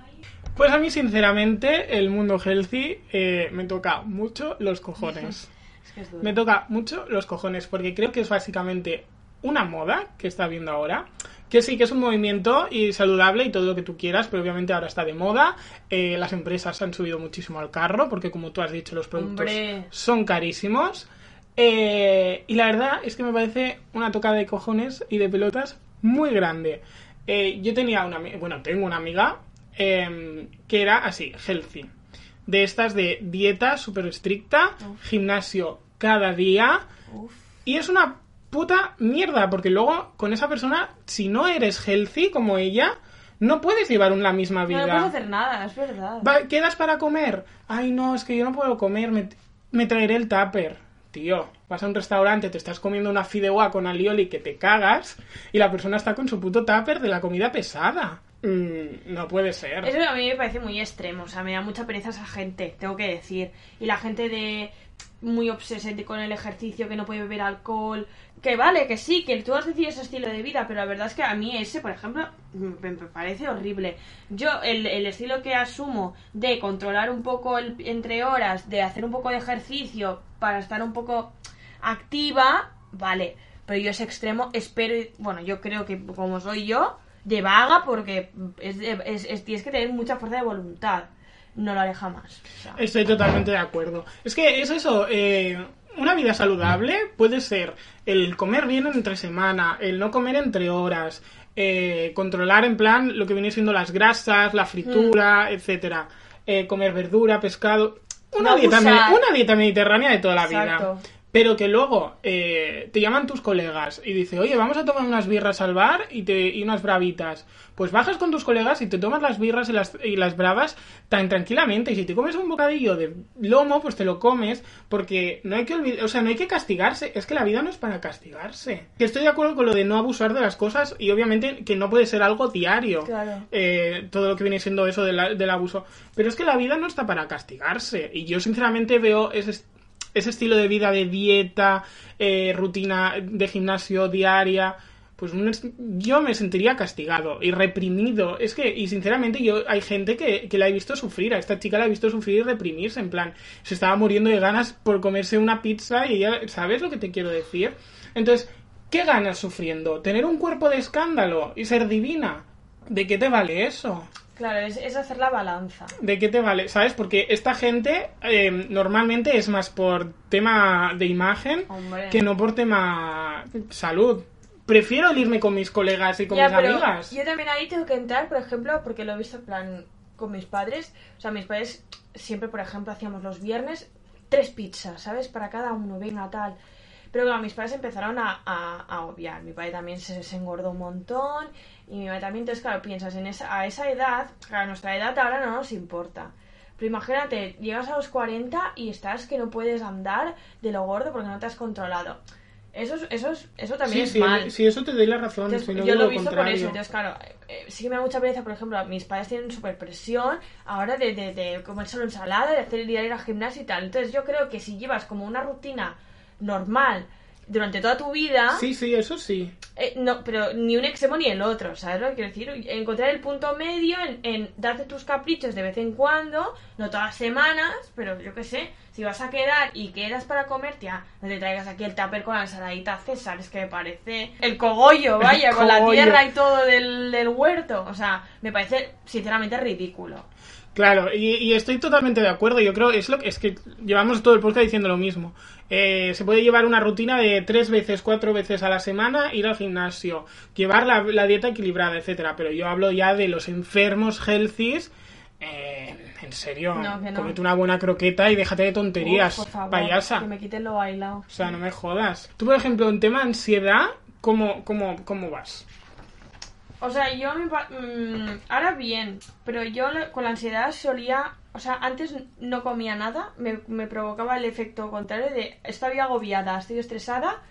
Pues a mí, sinceramente, el mundo healthy eh, me toca mucho los cojones. Es que es duro. Me toca mucho los cojones, porque creo que es básicamente una moda que está viendo ahora. Que sí, que es un movimiento y saludable y todo lo que tú quieras, pero obviamente ahora está de moda. Eh, las empresas han subido muchísimo al carro, porque como tú has dicho, los productos Hombre. son carísimos. Eh, y la verdad es que me parece una tocada de cojones y de pelotas muy grande. Eh, yo tenía una bueno, tengo una amiga em, que era así, healthy. De estas de dieta súper estricta, gimnasio cada día. Uf. Y es una puta mierda, porque luego con esa persona, si no eres healthy como ella, no puedes llevar una misma No, vida. no puedes hacer nada, es verdad. Va, ¿Quedas para comer? Ay, no, es que yo no puedo comer, me, me traeré el tupper. Tío, vas a un restaurante, te estás comiendo una fideuá con alioli que te cagas y la persona está con su puto tupper de la comida pesada. Mm, no puede ser. Eso a mí me parece muy extremo, o sea, me da mucha pereza esa gente, tengo que decir. Y la gente de muy obsesente con el ejercicio, que no puede beber alcohol, que vale, que sí, que tú has decidido ese estilo de vida, pero la verdad es que a mí ese, por ejemplo, me, parece horrible. Yo, el, el estilo que asumo de controlar un poco el, entre horas, de hacer un poco de ejercicio para estar un poco activa, vale, pero yo ese extremo espero, bueno, yo creo que como soy yo, de vaga, porque es, es- es- tienes que tener mucha fuerza de voluntad. No lo haré jamás. Estoy totalmente de acuerdo. Es que es eso, eh, una vida saludable puede ser el comer bien entre semana, el no comer entre horas, eh, controlar en plan lo que viene siendo las grasas, la fritura, etcétera, eh, comer verdura, pescado. una, No dieta, una dieta mediterránea de toda la Exacto. vida. Pero que luego eh, te llaman tus colegas y dice, oye, vamos a tomar unas birras al bar y, te, y unas bravitas. Pues bajas con tus colegas y te tomas las birras y las, y las bravas tan tranquilamente. Y si te comes un bocadillo de lomo, pues te lo comes porque no hay que olvidar, o sea, no hay que castigarse. Es que la vida no es para castigarse. Que estoy de acuerdo con lo de no abusar de las cosas y obviamente que no puede ser algo diario. Claro. eh, todo lo que viene siendo eso de la- del abuso. Pero es que la vida no está para castigarse. Y yo sinceramente veo ese, ese estilo de vida de dieta, eh, rutina de gimnasio diaria. Pues yo me sentiría castigado y reprimido. Es que, y sinceramente, yo hay gente que, que la he visto sufrir. A esta chica la he visto sufrir y reprimirse. En plan, se estaba muriendo de ganas por comerse una pizza y ella, ¿sabes lo que te quiero decir? Entonces, ¿qué ganas sufriendo? ¿Tener un cuerpo de escándalo y ser divina? ¿De qué te vale eso? Claro, es, es hacer la balanza. ¿De qué te vale? ¿Sabes? Porque esta gente eh, normalmente es más por tema de imagen Hombre. que no por tema salud. Prefiero irme con mis colegas y con Ya, mis pero amigas. Yo también ahí tengo que entrar, por ejemplo, porque lo he visto en plan con mis padres. O sea, mis padres siempre, por ejemplo, hacíamos los viernes tres pizzas, ¿sabes? Para cada uno, venga, tal. Pero claro, mis padres empezaron a, a, a obviar. Mi padre también se, se engordó un montón. Y mi madre también. Entonces, claro, piensas en esa, a esa edad, a nuestra edad ahora no nos importa. Pero imagínate, llegas a los 40 y estás que no puedes andar de lo gordo porque no te has controlado. Eso, es- eso, es- eso también sí, es sí, mal. sí, eso te doy la razón. Entonces, si no yo lo he visto por eso. Entonces, claro, eh, sí que me da mucha pereza, por ejemplo, mis padres tienen súper presión ahora de, de, de comer solo ensalada, de hacer el día ir al gimnasio y tal. Entonces, yo creo que si llevas como una rutina normal durante toda tu vida, Sí, sí, eso sí. eh, no, pero ni un extremo ni el otro, ¿sabes lo que quiero decir? Encontrar el punto medio en, en darte tus caprichos de vez en cuando, no todas las semanas, pero yo qué sé, si vas a quedar y quedas para comer, tía, no te traigas aquí el tupper con la ensaladita César, es que me parece el cogollo, vaya, con la tierra y todo del, del huerto, o sea, me parece sinceramente ridículo. Claro, y, y estoy totalmente de acuerdo. Yo creo es lo que es que llevamos todo el podcast diciendo lo mismo. Eh, se puede llevar una rutina de tres veces, cuatro veces a la semana, ir al gimnasio, llevar la, la dieta equilibrada, etcétera. Pero yo hablo ya de los enfermos healthies. Eh, en serio, No, no. comete una buena croqueta y déjate de tonterías, Uf, por favor, payasa. que me quiten lo bailado. O sea, no me jodas. Tú, por ejemplo, en tema ansiedad, ¿cómo, cómo, cómo vas? O sea, yo me pa- mm, ahora bien, pero yo con la ansiedad solía, o sea, antes no comía nada, me, me provocaba el efecto contrario de estoy agobiada, estoy estresada,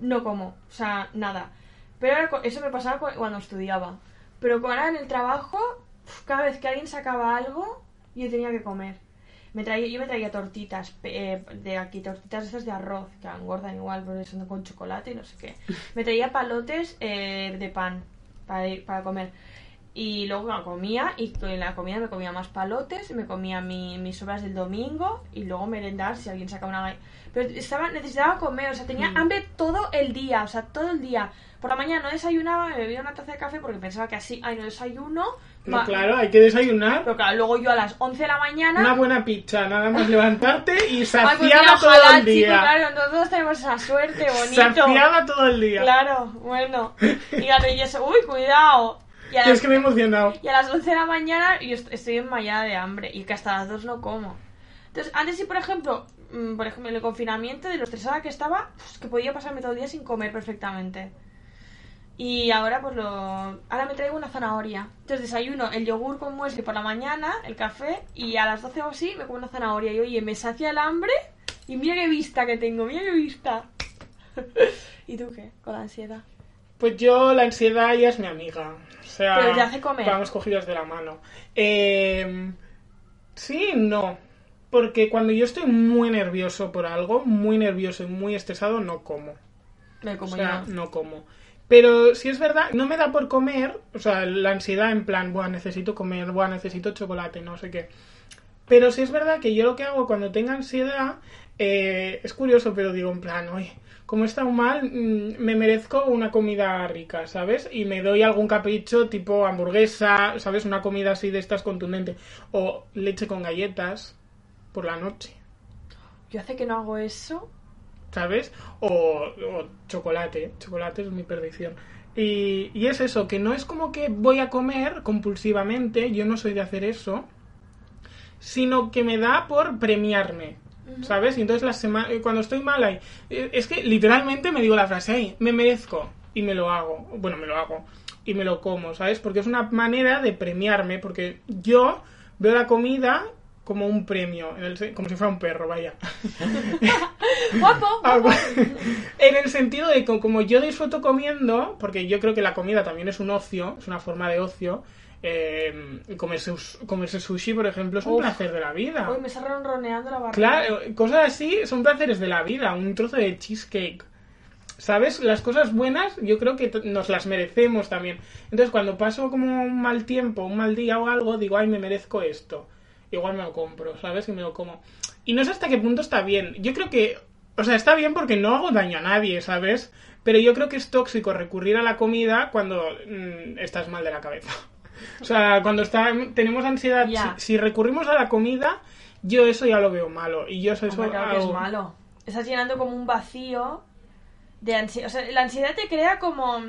no como, o sea, nada. Pero ahora eso me pasaba cu- cuando estudiaba. Pero ahora en el trabajo, cada vez que alguien sacaba algo, yo tenía que comer. Me traía, yo me traía tortitas eh, de aquí, tortitas esas de arroz, que engordan igual, porque son con chocolate y no sé qué. Me traía palotes eh, de pan para, para comer. Y luego la comía y en la comida me comía más palotes, me comía mi- mis sobras del domingo y luego merendar si alguien sacaba una... Pero estaba, necesitaba comer, o sea, tenía Mm. hambre todo el día, o sea, todo el día. Por la mañana no desayunaba, me bebía una taza de café porque pensaba que así, ay, no desayuno. No, ma- claro, hay que desayunar. Pero claro, luego yo a las 11 de la mañana... Una buena pizza, nada más levantarte y Ay, pues mira, todo ojalá, el chico, día. claro, todos tenemos esa suerte, bonito. Saciada todo el día. Claro, bueno. Y claro, y eso, uy, cuidado. Y a, Es las, que me he emocionado. y a las 11 de la mañana yo est- estoy enmayada de hambre y que hasta las 2 no como. Entonces, antes sí, por ejemplo, mm, por ejemplo, en el confinamiento, de lo estresada que estaba, pues, que podía pasarme todo el día sin comer perfectamente. Y ahora pues lo... Ahora me traigo una zanahoria. Entonces desayuno el yogur con muesli por la mañana, el café, y a las 12 o así me como una zanahoria. Y oye, me sacia el hambre y mira qué vista que tengo, mira qué vista. ¿Y tú qué? Con la ansiedad. Pues yo, la ansiedad ya es mi amiga. O sea, Pero te hace comer. vamos cogidas de la mano. Eh, sí, no. Porque cuando yo estoy muy nervioso por algo, muy nervioso y muy estresado, no como. Me como o sea, yo. no como. Pero si es verdad, no me da por comer, o sea, la ansiedad en plan, buah, necesito comer, buah, necesito chocolate, no sé qué. Pero si es verdad que yo lo que hago cuando tengo ansiedad, eh, es curioso, pero digo en plan, oye, como he estado mal, mm, me merezco una comida rica, ¿sabes? Y me doy algún capricho tipo hamburguesa, ¿sabes? Una comida así de estas contundente. O leche con galletas por la noche. Yo hace que no hago eso. ¿sabes? O, o chocolate, chocolate es mi perdición. Y, y es eso, que no es como que voy a comer compulsivamente, yo no soy de hacer eso, sino que me da por premiarme. ¿Sabes? Y entonces la semana, cuando estoy mal ahí, eh, es que literalmente me digo la frase, ay, me merezco y me lo hago. Bueno, me lo hago y me lo como, ¿sabes? Porque es una manera de premiarme, porque yo veo la comida como un premio, en el como si fuera un perro, vaya. Guapo. Bueno. en el sentido de que como yo disfruto comiendo, porque yo creo que la comida también es un ocio, es una forma de ocio, eh, comerse, comerse sushi, por ejemplo, es un Uf. placer de la vida. Uy, me está ronroneando la barriga. Claro, cosas así son placeres de la vida, un trozo de cheesecake. ¿Sabes? Las cosas buenas yo creo que nos las merecemos también. Entonces cuando paso como un mal tiempo, un mal día o algo, digo, ay, me merezco esto. Igual me lo compro, ¿sabes? Y me lo como. Y no sé hasta qué punto está bien. Yo creo que, o sea, está bien porque no hago daño a nadie, ¿sabes? Pero yo creo que es tóxico recurrir a la comida cuando mm, estás mal de la cabeza. O sea, cuando está, tenemos ansiedad, si, si recurrimos a la comida, yo eso ya lo veo malo. Y yo eso, eso claro es malo. Estás llenando como un vacío de ansiedad. O sea, la ansiedad te crea como.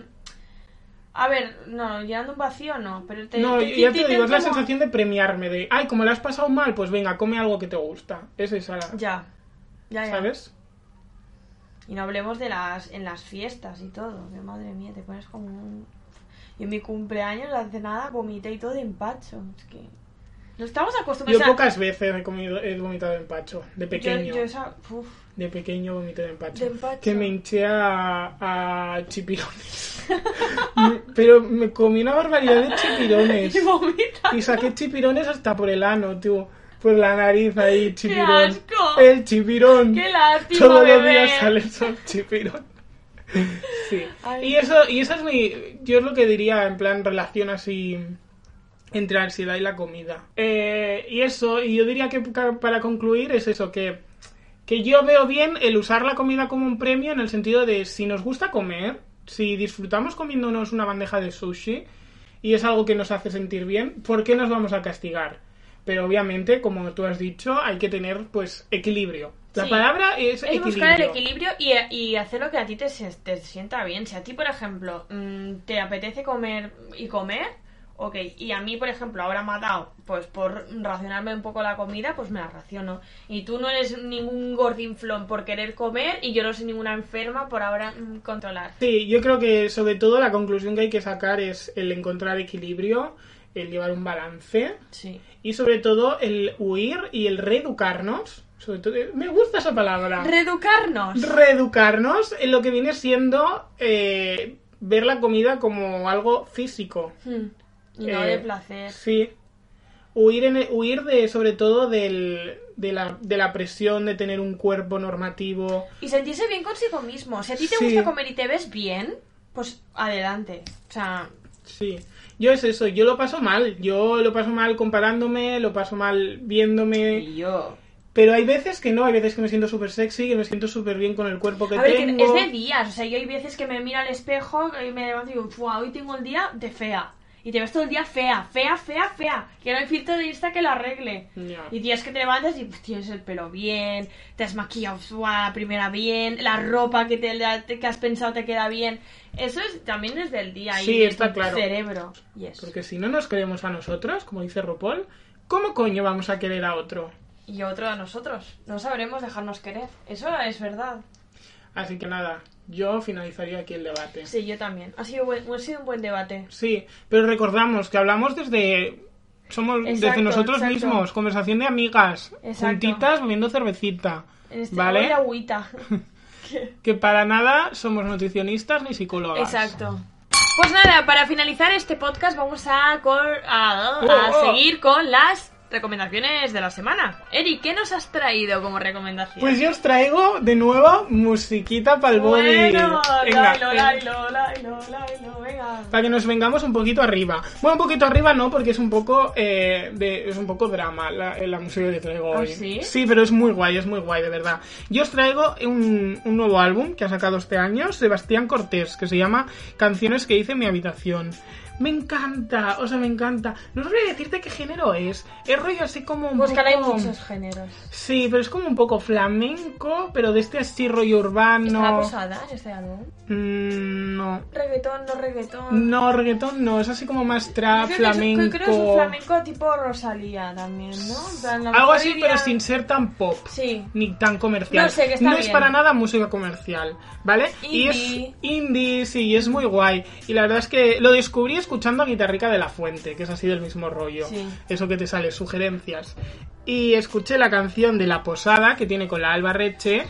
A ver, no, llenando un vacío no, pero te. No, te- ya te- te te- digo, es la sensación de premiarme, de, ay, como la has pasado mal, pues venga, come algo que te gusta. Es esa, la- Ya. Ya, ya. ¿sabes? Y no hablemos de las en las fiestas y todo. Que madre mía, te pones como un. Y en mi cumpleaños, hace nada, vomité y todo de empacho. Es que. No estamos Yo acostumbrados o sea, pocas veces he, comido, he vomitado de empacho, de pequeño. Yo, yo esa. Uf. De pequeño vomité de empacho. De empacho. Que me hinché a, a chipirones. Pero me comí una barbaridad de chipirones. Y vomita. Y saqué chipirones hasta por el ano, tío. Por la nariz ahí, chipirón. asco! El chipirón. ¡Qué lástima, Todos los bebé! días sale son chipirón. Sí. Ay. Y eso, y esa es mi. Yo es lo que diría en plan relación así entre la ansiedad y la comida. Eh, y eso, y yo diría que para concluir es eso, que, que yo veo bien el usar la comida como un premio en el sentido de si nos gusta comer, si disfrutamos comiéndonos una bandeja de sushi y es algo que nos hace sentir bien, ¿por qué nos vamos a castigar? Pero obviamente, como tú has dicho, hay que tener pues equilibrio. La Sí. palabra es, Es equilibrio. buscar el equilibrio y, y hacer lo que a ti te, te sienta bien. Si a ti, por ejemplo, mm, te apetece comer y comer, ok. Y a mí, por ejemplo, ahora me ha dado, pues por racionarme un poco la comida, pues me la raciono. Y tú no eres ningún gordinflón por querer comer y yo no soy ninguna enferma por ahora mm, controlar. Sí, yo creo que sobre todo la conclusión que hay que sacar es el encontrar equilibrio, el llevar un balance Sí. Y sobre todo el huir y el reeducarnos. Sobre todo, me gusta esa palabra. Reeducarnos. reeducarnos en lo que viene siendo eh, ver la comida como algo físico. Hmm. Y no Eh, de placer. Sí. Huir, en, huir de, sobre todo, del, de, la, de la presión de tener un cuerpo normativo. Y sentirse bien consigo mismo. Si a ti te Sí. gusta comer y te ves bien, pues adelante. O sea, Sí, yo es eso, yo lo paso mal, yo lo paso mal comparándome, lo paso mal viéndome, y yo. pero hay veces que no, hay veces que me siento súper sexy, que me siento súper bien con el cuerpo que A ver, que tengo. es de días. O sea, yo hay veces que me miro al espejo y me levanto y digo, "Fua, hoy tengo el día de fea. Y te ves todo el día fea, fea, fea, fea. Que no hay filtro de Insta que lo arregle. Ya. Y días que te levantas y pues, tienes el pelo bien, te has maquillado fua, la primera bien, la ropa que, te, que has pensado te queda bien. Eso es, también es del día Sí, y está claro. cerebro. Y eso. Porque si no nos queremos a nosotros, como dice Ropol, ¿cómo coño vamos a querer a otro? Y otro a nosotros. No sabremos dejarnos querer. Eso es verdad. Así que nada, yo finalizaría aquí el debate. Sí, yo también. Ha sido, buen- ha sido un buen debate. Sí, pero recordamos que hablamos desde... Somos desde nosotros exacto. mismos, conversación de amigas, Exacto. juntitas bebiendo cervecita, En este ¿vale? agüita. Que para nada somos nutricionistas ni psicólogas. Exacto. Pues nada, para finalizar este podcast vamos a, cor- a, a Oh, oh. seguir con las recomendaciones de la semana. Eri, ¿qué nos has traído como recomendación? Pues yo os traigo de nuevo musiquita para el body. bueno, Venga, lailo, eh, lailo, lailo, lailo, venga. para que nos vengamos un poquito arriba. Bueno, un poquito arriba no, porque es un poco eh, de, es un poco drama la, la música que traigo ¿Ah, hoy. sí? Sí, pero es muy guay, es muy guay, de verdad. Yo os traigo un, un nuevo álbum que ha sacado este año, Sebastián Cortés, que se llama Canciones que hice en mi habitación. Me encanta, o sea, me encanta. No sabría decirte qué género es. Es rollo así como un Pues que ahora hay poco... muchos géneros. Sí, pero es como un poco flamenco, pero de este así rollo urbano. ¿Está la este álbum? Mm, no. Reggaetón, no reggaetón. No, reggaetón no, es así como más trap, creo que es- flamenco. creo que es un flamenco tipo Rosalía también, ¿no? En plan, Algo así, pero sin ser tan pop. Sí. Ni tan comercial. No sé, que está No es para nada música comercial, ¿vale? Y es Indie. indie, sí, es muy guay. Y la verdad es que lo descubrí escuchando a Guitarrica de la Fuente, que es así del mismo rollo. Sí. Eso que te sale, sugerencias. Y escuché la canción de La Posada, que tiene con la Alba Reche,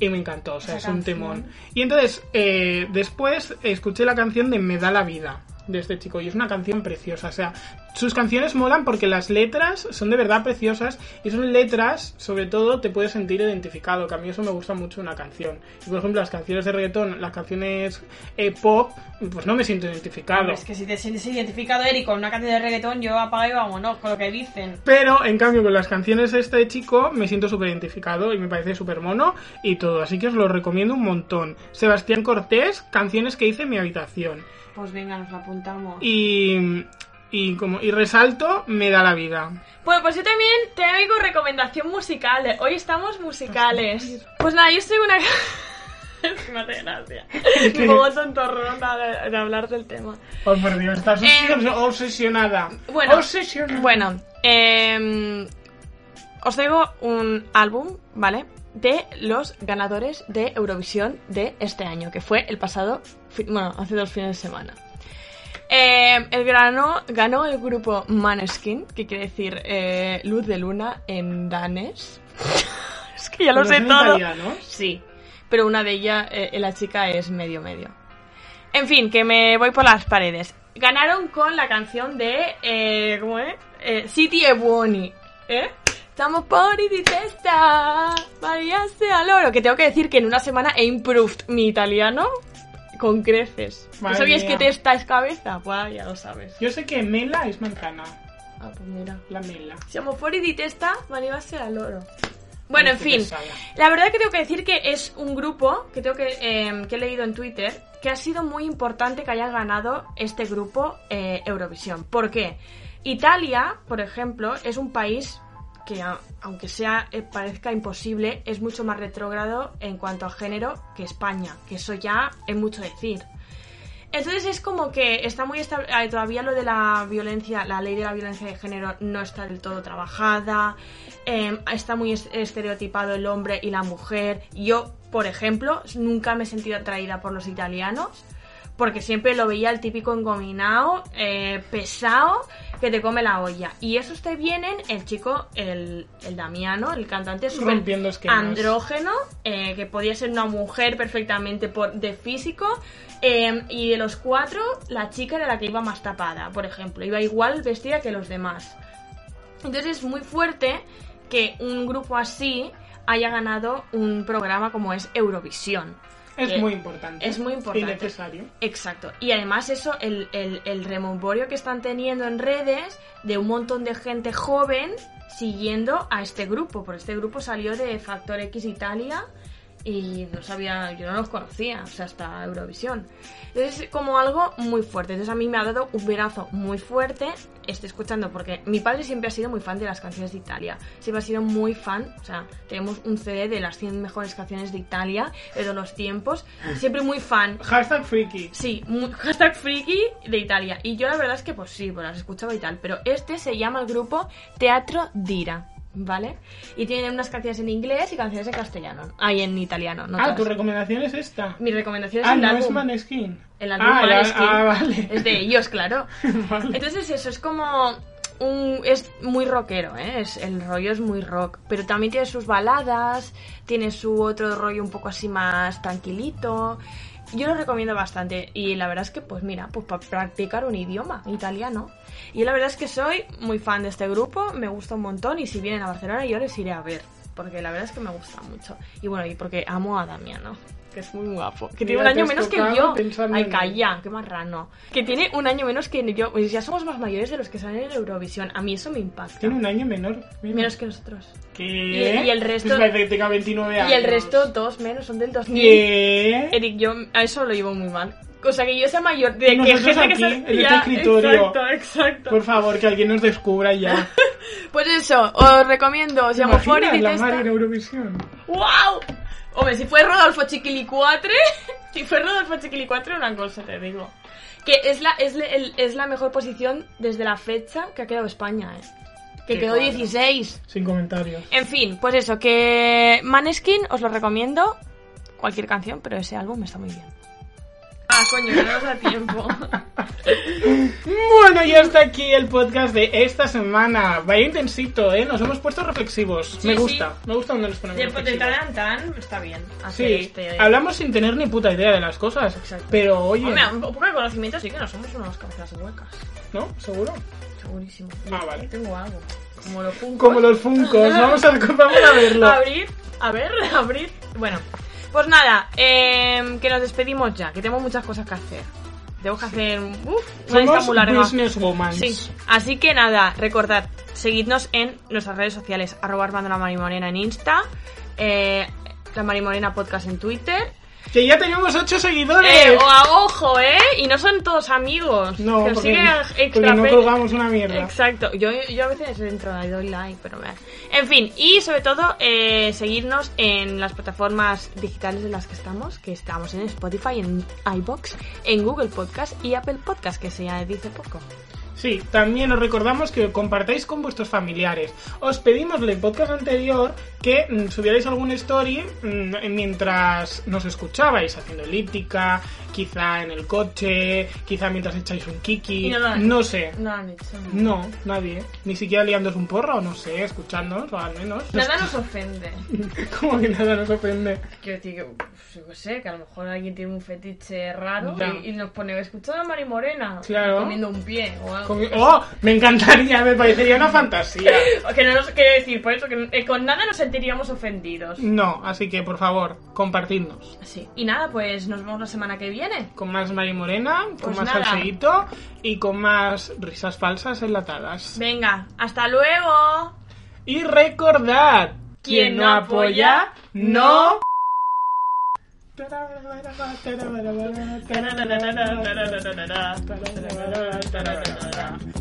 y me encantó, o sea, Esa es un canción. temón. Y entonces, eh, después escuché la canción de Me da la vida de este chico y es una canción preciosa, o sea, sus canciones molan porque las letras son de verdad preciosas y son letras, sobre todo, te puedes sentir identificado, que a mí eso me gusta mucho una canción. Y por ejemplo, las canciones de reggaetón, las canciones eh, pop, pues no me siento identificado. Hombre, es que si te sientes identificado, Eric, con una canción de reggaetón, yo apago y vámonos con lo que dicen. Pero, en cambio, con las canciones de este chico me siento súper identificado y me parece súper mono y todo. Así que os lo recomiendo un montón. Sebastián Cortés, canciones que hice en mi habitación. Pues venga, nos lo apuntamos. Y, y, como, y resalto, me da la vida. Bueno, pues yo también traigo recomendación musical. Hoy estamos musicales. Pues nada, yo soy una... Me hace gracia. Un poco de, de hablar del tema. Oh, por Dios, estás Eh, obsesionada. Bueno, Obsesionada. bueno eh, os traigo un álbum, ¿vale? De los ganadores de Eurovisión de este año, que fue el pasado, bueno, hace dos fines de semana. Eh, el ganó, ganó el grupo Maneskin, que quiere decir eh, luz de luna en danés. es que ya lo ¿Pero sé todo. Sí, pero una de ellas, eh, la chica es medio medio. En fin, que me voy por las paredes. Ganaron con la canción de, eh, ¿cómo es? Eh, City e Buoni, ¿eh? Estamos por di testa, María sea loro. Que tengo que decir que en una semana he improved mi italiano con creces. ¿No mía. que testa es cabeza? Pues ya lo sabes. Yo sé que mela es manzana. Ah, pues mira. La mela. Siamo fuori di testa, María sea loro. Bueno, en fin. La verdad que tengo que decir que es un grupo que tengo que, eh, que he leído en Twitter que ha sido muy importante que haya ganado este grupo eh, Eurovisión. ¿Por qué? Italia, por ejemplo, es un país que aunque sea eh, parezca imposible, es mucho más retrógrado en cuanto a género que España, que eso ya es mucho decir. Entonces es como que está muy estab- eh, todavía lo de la violencia, la ley de la violencia de género no está del todo trabajada, eh, está muy es- estereotipado el hombre y la mujer. Yo, por ejemplo, nunca me he sentido atraída por los italianos, porque siempre lo veía el típico engominado, eh, pesado, que te come la olla. Y eso te vienen el chico, el, el Damiano, el cantante súper andrógeno, eh, que podía ser una mujer perfectamente por, de físico. eh, y de los cuatro, la chica era la que iba más tapada, por ejemplo. Iba igual vestida que los demás. Entonces es muy fuerte que un grupo así haya ganado un programa como es Eurovisión. Es muy importante. Es muy importante. Y necesario. Exacto. Y además eso, el, el, el rememborio que están teniendo en redes de un montón de gente joven siguiendo a este grupo. Porque este grupo salió de Factor X Italia y no sabía, yo no los conocía, o sea, hasta Eurovisión. Entonces es como algo muy fuerte. Entonces a mí me ha dado un verazo muy fuerte. Estoy escuchando porque mi padre siempre ha sido muy fan de las canciones de Italia. Siempre ha sido muy fan. O sea, tenemos un CD de las 100 mejores canciones de Italia de todos los tiempos. Siempre muy fan. Hashtag freaky. Sí, mu- hashtag friki de Italia. Y yo la verdad es que pues sí, pues las escuchaba y tal. Pero este se llama el grupo Teatro Dira, ¿vale? Y tiene unas canciones en inglés y canciones en castellano. Ahí en italiano, no ah, tu recomendación es esta. Mi recomendación es Ah, el no álbum. es Maneskin. El álbum ah, el- Maneskin. ah, vale. Es de ellos, claro. Vale. Entonces eso, es como un... es muy rockero, ¿eh? Es, el rollo es muy rock, pero también tiene sus baladas, tiene su otro rollo un poco así más tranquilito. Yo lo recomiendo bastante. Y la verdad es que, pues mira, pues para practicar un idioma italiano. Y la verdad es que soy muy fan de este grupo, me gusta un montón. Y si vienen a Barcelona yo les iré a ver, porque la verdad es que me gusta mucho. Y bueno, y porque amo a Damiano, que es muy guapo, que tiene un año menos que yo. Ay, en calla, qué marrano. Que tiene un año menos que yo. Pues ya somos más mayores de los que salen en Eurovisión. A mí eso me impacta. Tiene un año menor. Mira. Menos que nosotros. ¿Qué? Y- y el resto- Pues parece que tenga 29 años. Y el resto, dos menos, son del 2000. ¿Qué? Eric, yo a eso lo llevo muy mal. O sea, que yo sea mayor de que gente que aquí, se... en este escritorio. Exacto, exacto. Por favor, que alguien nos descubra ya. Pues eso, os recomiendo, si llamo Fori Imagina la Testa. Mari en Eurovisión. ¡Wow! Hombre, si fue Rodolfo Chiquilicuatre, si fue Rodolfo Chiquilicuatre, una cosa te digo. Que es la, es, el- es la mejor posición desde la fecha que ha quedado España, ¿eh? Que Qué quedó cuadro. 16. Sin comentarios. En fin, pues eso, que Maneskin os lo recomiendo. Cualquier canción, pero ese álbum está muy bien. Ah, coño, no nos da tiempo. Bueno, y hasta aquí el podcast de esta semana. Vaya intensito, ¿eh? Nos hemos puesto reflexivos. Sí, me sí. gusta, me gusta donde nos ponemos De, de tan está bien. hacer Sí, este- hablamos sin tener ni puta idea de las cosas. Exacto. Pero oye, Hombre, un poco de conocimiento sí que no somos unas cabezas huecas. ¿no? ¿Seguro? Segurísimo. Ah, vale. Tengo algo. Como los funcos. Como los funcos. Vamos a, vamos a verlo. Abrir, a ver, abrir. Bueno, pues nada, em, que nos despedimos ya, que tengo muchas cosas que hacer. Tengo que hacer uf, una lista muy larga. Sí, así que nada, recordad, seguidnos en nuestras redes sociales, arroba Armando la Marimorena en Insta, eh, la Marimorena Podcast en Twitter. Que ya tenemos 8 seguidores. Eh, o a ojo, ¿eh? Y no son todos amigos. no, que porque, no colgamos una mierda. Exacto, yo, yo a veces entro y doy like, pero me... En fin, y sobre todo, eh, seguirnos en las plataformas digitales en las que estamos, que estamos en Spotify, en iBox, en Google Podcast y Apple Podcast, que se ya dice poco. Sí, también os recordamos que compartáis con vuestros familiares. Os pedimos en el podcast anterior que mm, subierais algún story mm, mientras nos escuchabais, haciendo elíptica, quizá en el coche, quizá mientras echáis un kiki. No sé. No han hecho. No, nadie. Ni siquiera liándos un porro, no sé, escuchándonos, o al menos. Nada nos ofende. Como que nada nos ofende. Quiero decir que, uf, yo qué sé, que a lo mejor alguien tiene un fetiche raro y, y nos pone escuchando a Mari Morena Claro. comiendo un pie o algo. ¡Oh! Me encantaría, me parecería una fantasía. Que no nos quiere decir, por eso, que eh, con nada nos sentiríamos ofendidos. No, así que por favor, compartidnos. Sí. Y nada, pues nos vemos la semana que viene. Con más Mari Morena, con Pues más salseíto y con más risas falsas enlatadas. Venga, hasta luego. Y recordad, Quien no apoya, no. no.